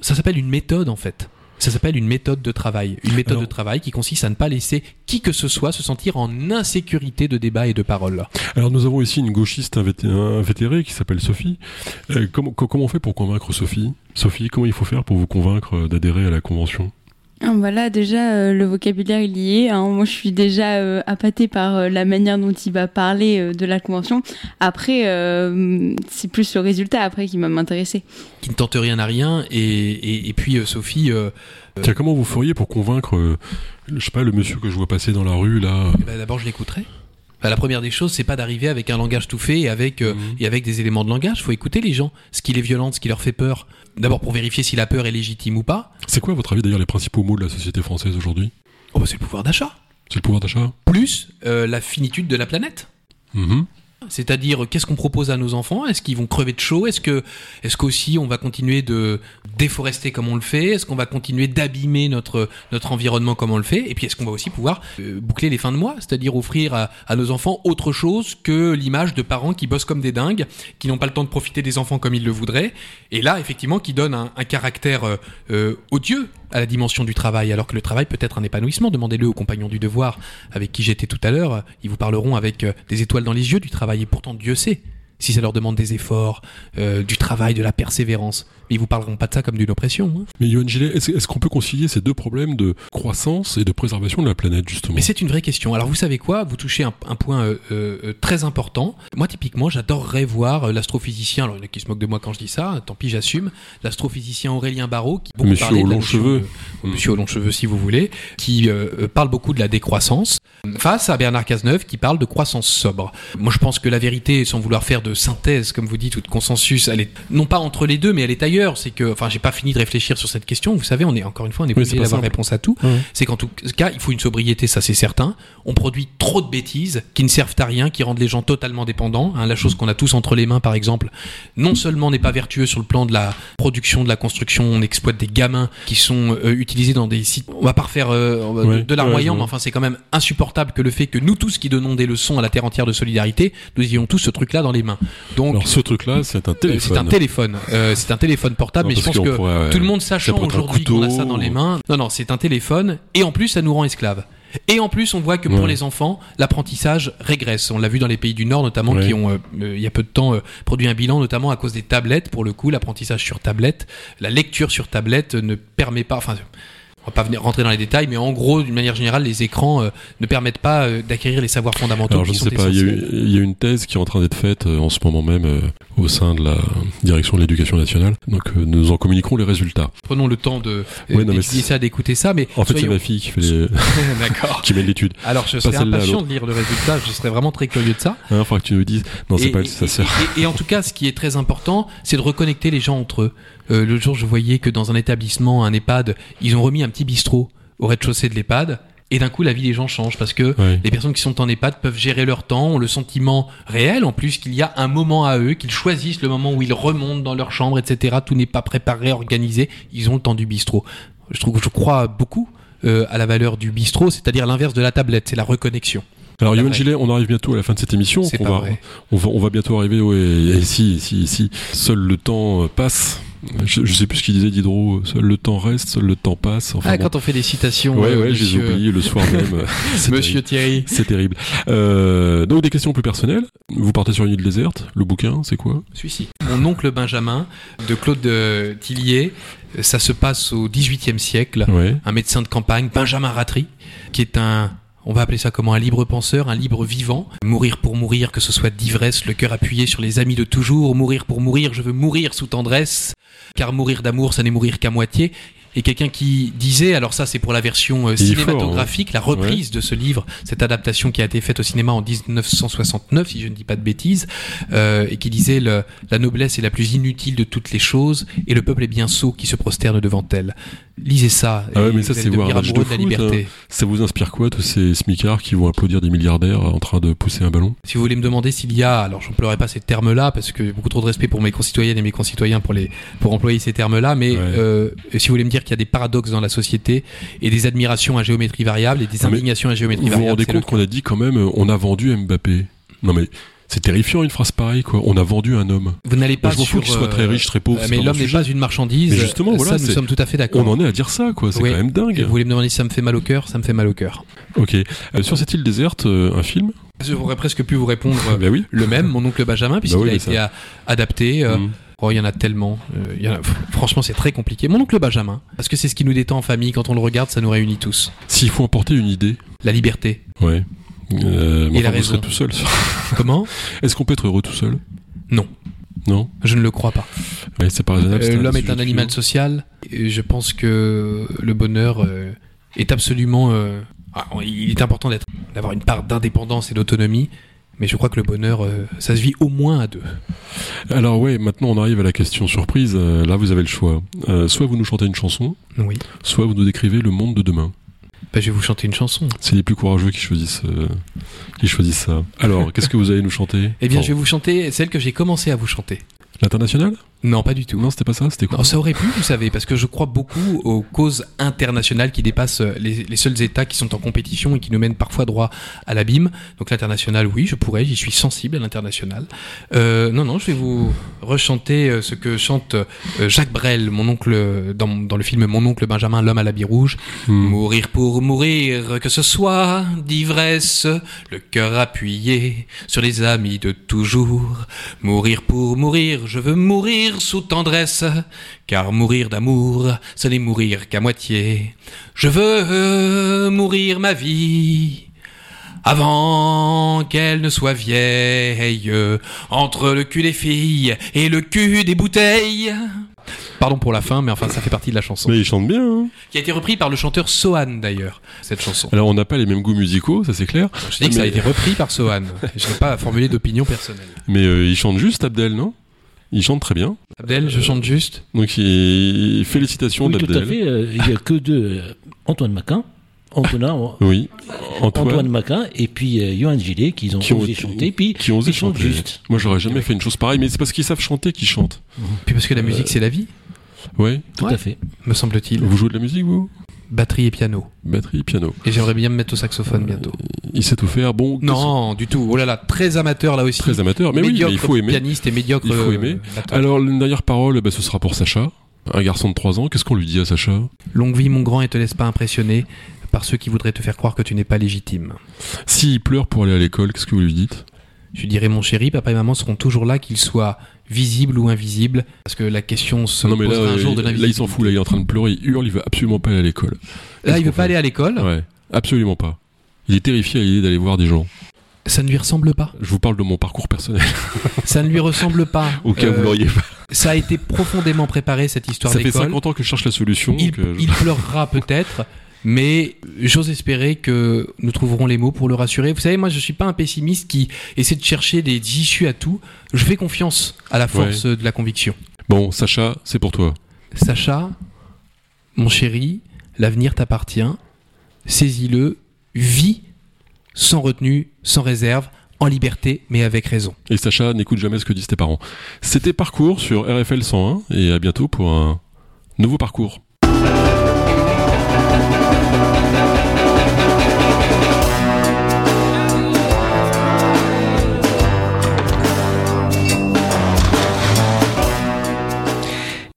Ça s'appelle une méthode, en fait. Ça s'appelle une méthode de travail. Une méthode Alors- de travail qui consiste à ne pas laisser qui que ce soit se sentir en insécurité de débat et de parole. Alors nous avons ici une gauchiste invété- invétérée qui s'appelle Sophie. Euh, comment, co- comment on fait pour convaincre Sophie? Sophie, comment il faut faire pour vous convaincre euh, d'adhérer à la convention? Voilà, déjà, euh, le vocabulaire, il y est. hein. Moi, je suis déjà euh, appâtée par euh, la manière dont il va parler euh, de la convention. Après, euh, c'est plus le résultat après qui va m'intéresser. Qui ne tente rien à rien. Et, et, et puis, euh, Sophie, euh, Tiens, comment vous feriez pour convaincre, euh, je sais pas, le monsieur que je vois passer dans la rue là? Eh ben, d'abord, je l'écouterai. Bah, la première des choses, c'est pas d'arriver avec un langage tout fait et avec, euh, Mhm. et avec des éléments de langage. faut écouter les gens, ce qui les violente, ce qui leur fait peur. D'abord pour vérifier si la peur est légitime ou pas. C'est quoi, à votre avis, d'ailleurs, les principaux mots de la société française aujourd'hui? Oh, bah, c'est le pouvoir d'achat. C'est le pouvoir d'achat? Plus euh, la finitude de la planète. Mhm. C'est-à-dire, qu'est-ce qu'on propose à nos enfants? Est-ce qu'ils vont crever de chaud? Est-ce que, est-ce qu'aussi on va continuer de déforester comme on le fait? Est-ce qu'on va continuer d'abîmer notre notre environnement comme on le fait? Et puis, est-ce qu'on va aussi pouvoir euh, boucler les fins de mois? C'est-à-dire offrir à, à nos enfants autre chose que l'image de parents qui bossent comme des dingues, qui n'ont pas le temps de profiter des enfants comme ils le voudraient, et là, effectivement, qui donnent un, un caractère euh, euh, odieux à la dimension du travail, alors que le travail peut être un épanouissement. Demandez-le aux compagnons du devoir avec qui j'étais tout à l'heure. Ils vous parleront avec euh, des étoiles dans les yeux du travail. Et pourtant, Dieu sait si ça leur demande des efforts, euh, du travail, de la persévérance. Mais ils vous parleront pas de ça comme d'une oppression. hein. Mais Yoann Gillet, est-ce qu'on peut concilier ces deux problèmes de croissance et de préservation de la planète, justement? Mais c'est une vraie question. Alors vous savez quoi? Vous touchez un, un point euh, euh, très important. Moi typiquement, j'adorerais voir euh, l'astrophysicien. Alors il y en a qui se moquent de moi quand je dis ça. Tant pis, j'assume. L'astrophysicien Aurélien Barraud, qui beaucoup Monsieur aux longs cheveux. de- Monsieur aux longs cheveux, si vous voulez, qui euh, euh, parle beaucoup de la décroissance, face à Bernard Cazeneuve, qui parle de croissance sobre. Moi, je pense que la vérité, sans vouloir faire de synthèse, comme vous dites, ou de consensus, elle est non pas entre les deux, mais elle est ailleurs. C'est que, enfin, j'ai pas fini de réfléchir sur cette question. Vous savez, on est encore une fois, on est obligé d'avoir réponse à tout. Ouais. C'est qu'en tout cas, il faut une sobriété, ça c'est certain. On produit trop de bêtises qui ne servent à rien, qui rendent les gens totalement dépendants. hein. la chose qu'on a tous entre les mains, par exemple, non seulement n'est pas vertueux sur le plan de la production, de la construction, on exploite des gamins qui sont euh, utilisés dans des sites. On va pas refaire euh, de- Ouais, de larmoyant, ouais, je mais enfin c'est quand même insupportable que le fait que nous tous qui donnons des leçons à la terre entière de solidarité, nous ayons tous ce truc-là dans les mains. Donc Alors ce truc-là, c'est un euh, téléphone. Un téléphone. Euh, c'est un téléphone portable, Non, mais je pense que pourrait, tout le monde sachant aujourd'hui qu'on a ça dans les mains. Non, non, c'est un téléphone. Et en plus, ça nous rend esclaves. Et en plus, on voit que pour les enfants, l'apprentissage régresse. On l'a vu dans les pays du Nord, notamment, Ouais. qui ont, euh, euh, il y a peu de temps, euh, produit un bilan, notamment à cause des tablettes. Pour le coup, l'apprentissage sur tablette, la lecture sur tablette ne permet pas. Enfin, on va pas venir rentrer dans les détails, mais en gros, d'une manière générale, les écrans euh, ne permettent pas euh, d'acquérir les savoirs fondamentaux Alors je ne sais pas, il y, a il y une thèse qui est en train d'être faite euh, en ce moment même au sein de la direction de l'éducation nationale. Donc nous en communiquerons les résultats. Prenons le temps de Ouais, non, ça, d'écouter ça, mais En fait, c'est ma fille qui fait les... D'accord. qui mène l'étude. Alors, je serais impatient de lire le résultat. Je serais vraiment très curieux de ça. Hein, faudra que tu nous dises. Non, c'est pas et, ça sert. et- et en tout cas, ce qui est très important, c'est de reconnecter les gens entre eux. Euh, le jour, je voyais que dans un établissement, un EHPAD, ils ont remis un petit bistrot au rez-de-chaussée de l'EHPAD. Et d'un coup, la vie des gens change parce que les personnes qui sont en EHPAD peuvent gérer leur temps, ont le sentiment réel, en plus qu'il y a un moment à eux, qu'ils choisissent le moment où ils remontent dans leur chambre, etc. Tout n'est pas préparé, organisé. Ils ont le temps du bistrot. Je trouve, je crois beaucoup euh, à la valeur du bistrot, c'est-à-dire l'inverse de la tablette, c'est la reconnexion. Alors, Après. Gillet, on arrive bientôt à la fin de cette émission. On va, vrai. on va, on va bientôt arriver. Ouais, et si, si, si. Seul le temps passe. Je, je sais plus ce qu'il disait Diderot. Seul le temps reste, seul le temps passe. Enfin, ah, bon. quand on fait des citations, Ouais, euh, ouais, je les ai le soir même. C'est monsieur. Thierry. C'est terrible. Euh, donc des questions plus personnelles. Vous partez sur une île déserte. Le bouquin, c'est quoi? Celui-ci. Mon oncle Benjamin, de Claude euh, Tillier. Euh, Ça se passe au XVIIIe siècle. Ouais. Un médecin de campagne, Benjamin Ratry, qui est un, on va appeler ça comment, un libre penseur, un libre vivant. Mourir pour mourir, que ce soit d'ivresse, le cœur appuyé sur les amis de toujours. Mourir pour mourir, je veux mourir sous tendresse. Car mourir d'amour, ça n'est mourir qu'à moitié. Et quelqu'un qui disait, alors ça c'est pour la version euh, fort, cinématographique, la reprise de ce livre, cette adaptation qui a été faite au cinéma en 1969, si je ne dis pas de bêtises, euh, et qui disait le, la noblesse est la plus inutile de toutes les choses, et le peuple est bien sot qui se prosterne devant elle. Lisez ça, Ah ouais, mais ça, vous c'est voir un match de de foot, liberté. Ça vous inspire quoi, tous ces smicards qui vont applaudir des milliardaires en train de pousser un ballon? Si vous voulez me demander s'il y a, alors j'emploierai pas ces termes-là parce que j'ai beaucoup trop de respect pour mes concitoyennes et mes concitoyens pour les pour employer ces termes-là, mais Ouais. euh, si vous voulez me dire qu'il y a des paradoxes dans la société et des admirations à géométrie variable et des Ah, indignations à géométrie Vous vous variable, rendez compte qu'on a dit quand même, euh, on a vendu Mbappé. Non mais c'est terrifiant une phrase pareille quoi. On a vendu un homme. Vous n'allez pas Moi, je sur, fous qu'il soit euh, très riche, très pauvre. euh, mais l'homme n'est pas une marchandise. Mais justement, voilà, ça nous c'est- sommes tout à fait On d'accord. en est à dire ça quoi. C'est Oui. quand même dingue. Vous voulez me demander si ça me fait mal au cœur Ça me fait mal au cœur. Ok. Euh, sur cette île déserte, euh, un film Je pourrais presque pu vous répondre euh, Bah oui. le même, mon oncle Benjamin, puisqu'il oui, a été a- adapté. euh, Mm. Oh, il y en a tellement. euh, il y en a- franchement, c'est très compliqué. Mon oncle Benjamin, parce que c'est ce qui nous détend en famille. Quand on le regarde, ça nous réunit tous. S'il faut emporter une idée. La liberté. Ouais. Euh, mais Il a enfin, vous serez raison. tout seul. Comment Est-ce qu'on peut être heureux tout seul? Non. Non? Je ne le crois pas. Ouais, c'est pas raisonnable. Euh, L'homme est un animal social. Et je pense que le bonheur euh, est absolument. euh, ah, il est important d'être, d'avoir une part d'indépendance et d'autonomie. Mais je crois que le bonheur, euh, ça se vit au moins à deux. Alors ouais, maintenant on arrive à la question surprise. Euh, là, vous avez le choix. Euh, soit vous nous chantez une chanson, Oui. soit vous nous décrivez le monde de demain. Bah, je vais vous chanter une chanson. C'est les plus courageux qui choisissent, euh, qui choisissent ça. Alors, qu'est-ce que vous allez nous chanter? Eh bien, je vais vous chanter celle que j'ai commencé à vous chanter. L'international? Non, pas du tout. Non, c'était pas ça. C'était quoi Non, ça aurait pu, vous savez, parce que je crois beaucoup aux causes internationales qui dépassent euh, les, les seuls États qui sont en compétition et qui nous mènent parfois droit à l'abîme. Donc l'international, oui, je pourrais, j'y suis sensible à l'international. Euh, non, non, je vais vous rechanter euh, ce que chante euh, Jacques Brel, mon oncle, dans, dans le film Mon oncle Benjamin, l'homme à l'habit rouge. Hmm. Mourir pour mourir, que ce soit d'ivresse, le cœur appuyé sur les amis de toujours. Mourir pour mourir, je veux mourir sous tendresse, car mourir d'amour, ce n'est mourir qu'à moitié. Je veux mourir ma vie. Avant qu'elle ne soit vieille, entre le cul des filles et le cul des bouteilles. Pardon pour la fin, mais enfin ça fait partie de la chanson. Mais il chante bien. hein. Qui a été repris par le chanteur Sohan d'ailleurs, cette chanson. Alors, on n'a pas les mêmes goûts musicaux, ça c'est clair. Je dis que ça a été repris par Sohan. Je n'ai pas formulé d'opinion personnelle. Mais euh, il chante juste Abdel, non? Il chante très bien. Abdel, je chante juste. Donc, il... félicitations Oui, tout à d'Abdel. fait. euh, Il n'y a que deux. euh, Antoine Maquin. Antonin, Oui. Antoine. Antoine Maquin et puis euh, Johan Gillet qui ont Qui ont osé chanter. Puis qui ont osé ils chantent chanter. juste. Moi, j'aurais jamais fait une chose pareille, mais c'est parce qu'ils savent chanter qu'ils chantent. Puis parce que la musique c'est la vie, Ouais. Tout Ouais. à fait. me semble-t-il. Vous jouez de la musique, vous? Batterie et piano. Batterie, piano. Et j'aimerais bien me mettre au saxophone bientôt. Il sait tout faire. Bon, Non, du tout. Oh là là, très amateur là aussi. très amateur. Mais oui, mais il faut aimer. pianiste et médiocre. Il faut euh, aimer. batteur. Alors, une dernière parole, bah, ce sera pour Sacha. Un garçon de 3 ans. Qu'est-ce qu'on lui dit à Sacha? Longue vie mon grand et te laisse pas impressionner par ceux qui voudraient te faire croire que tu n'es pas légitime. S'il pleure pour aller à l'école, qu'est-ce que vous lui dites? Je dirais mon chéri, papa et maman seront toujours là, qu'ils soient visibles ou invisibles, parce que la question se Non, mais là, un euh, jour de là, il s'en fout. Là, il est en train de pleurer. Il hurle. Il veut absolument pas aller à l'école. Là, il veut pas aller à l'école. Ouais, absolument pas. Il est terrifié à l'idée d'aller voir des gens. Ça ne lui ressemble pas. Je vous parle de mon parcours personnel. Ça ne lui ressemble pas. Au cas où Euh, vous l'auriez pas. Ça a été profondément préparé cette histoire Ça fait d'école. 50 ans que je cherche la solution. Il, donc, euh, je- il pleurera peut-être, mais j'ose espérer que nous trouverons les mots pour le rassurer. Vous savez, moi, je suis pas un pessimiste qui essaie de chercher des issues à tout. Je fais confiance à la force de la conviction. Bon, Sacha, c'est pour toi. Sacha, mon chéri, l'avenir t'appartient. Saisis-le, vis sans retenue, sans réserve, en liberté, mais avec raison. Et Sacha, n'écoute jamais ce que disent tes parents. C'était Parcours sur RFL 101 et à bientôt pour un nouveau parcours. Thank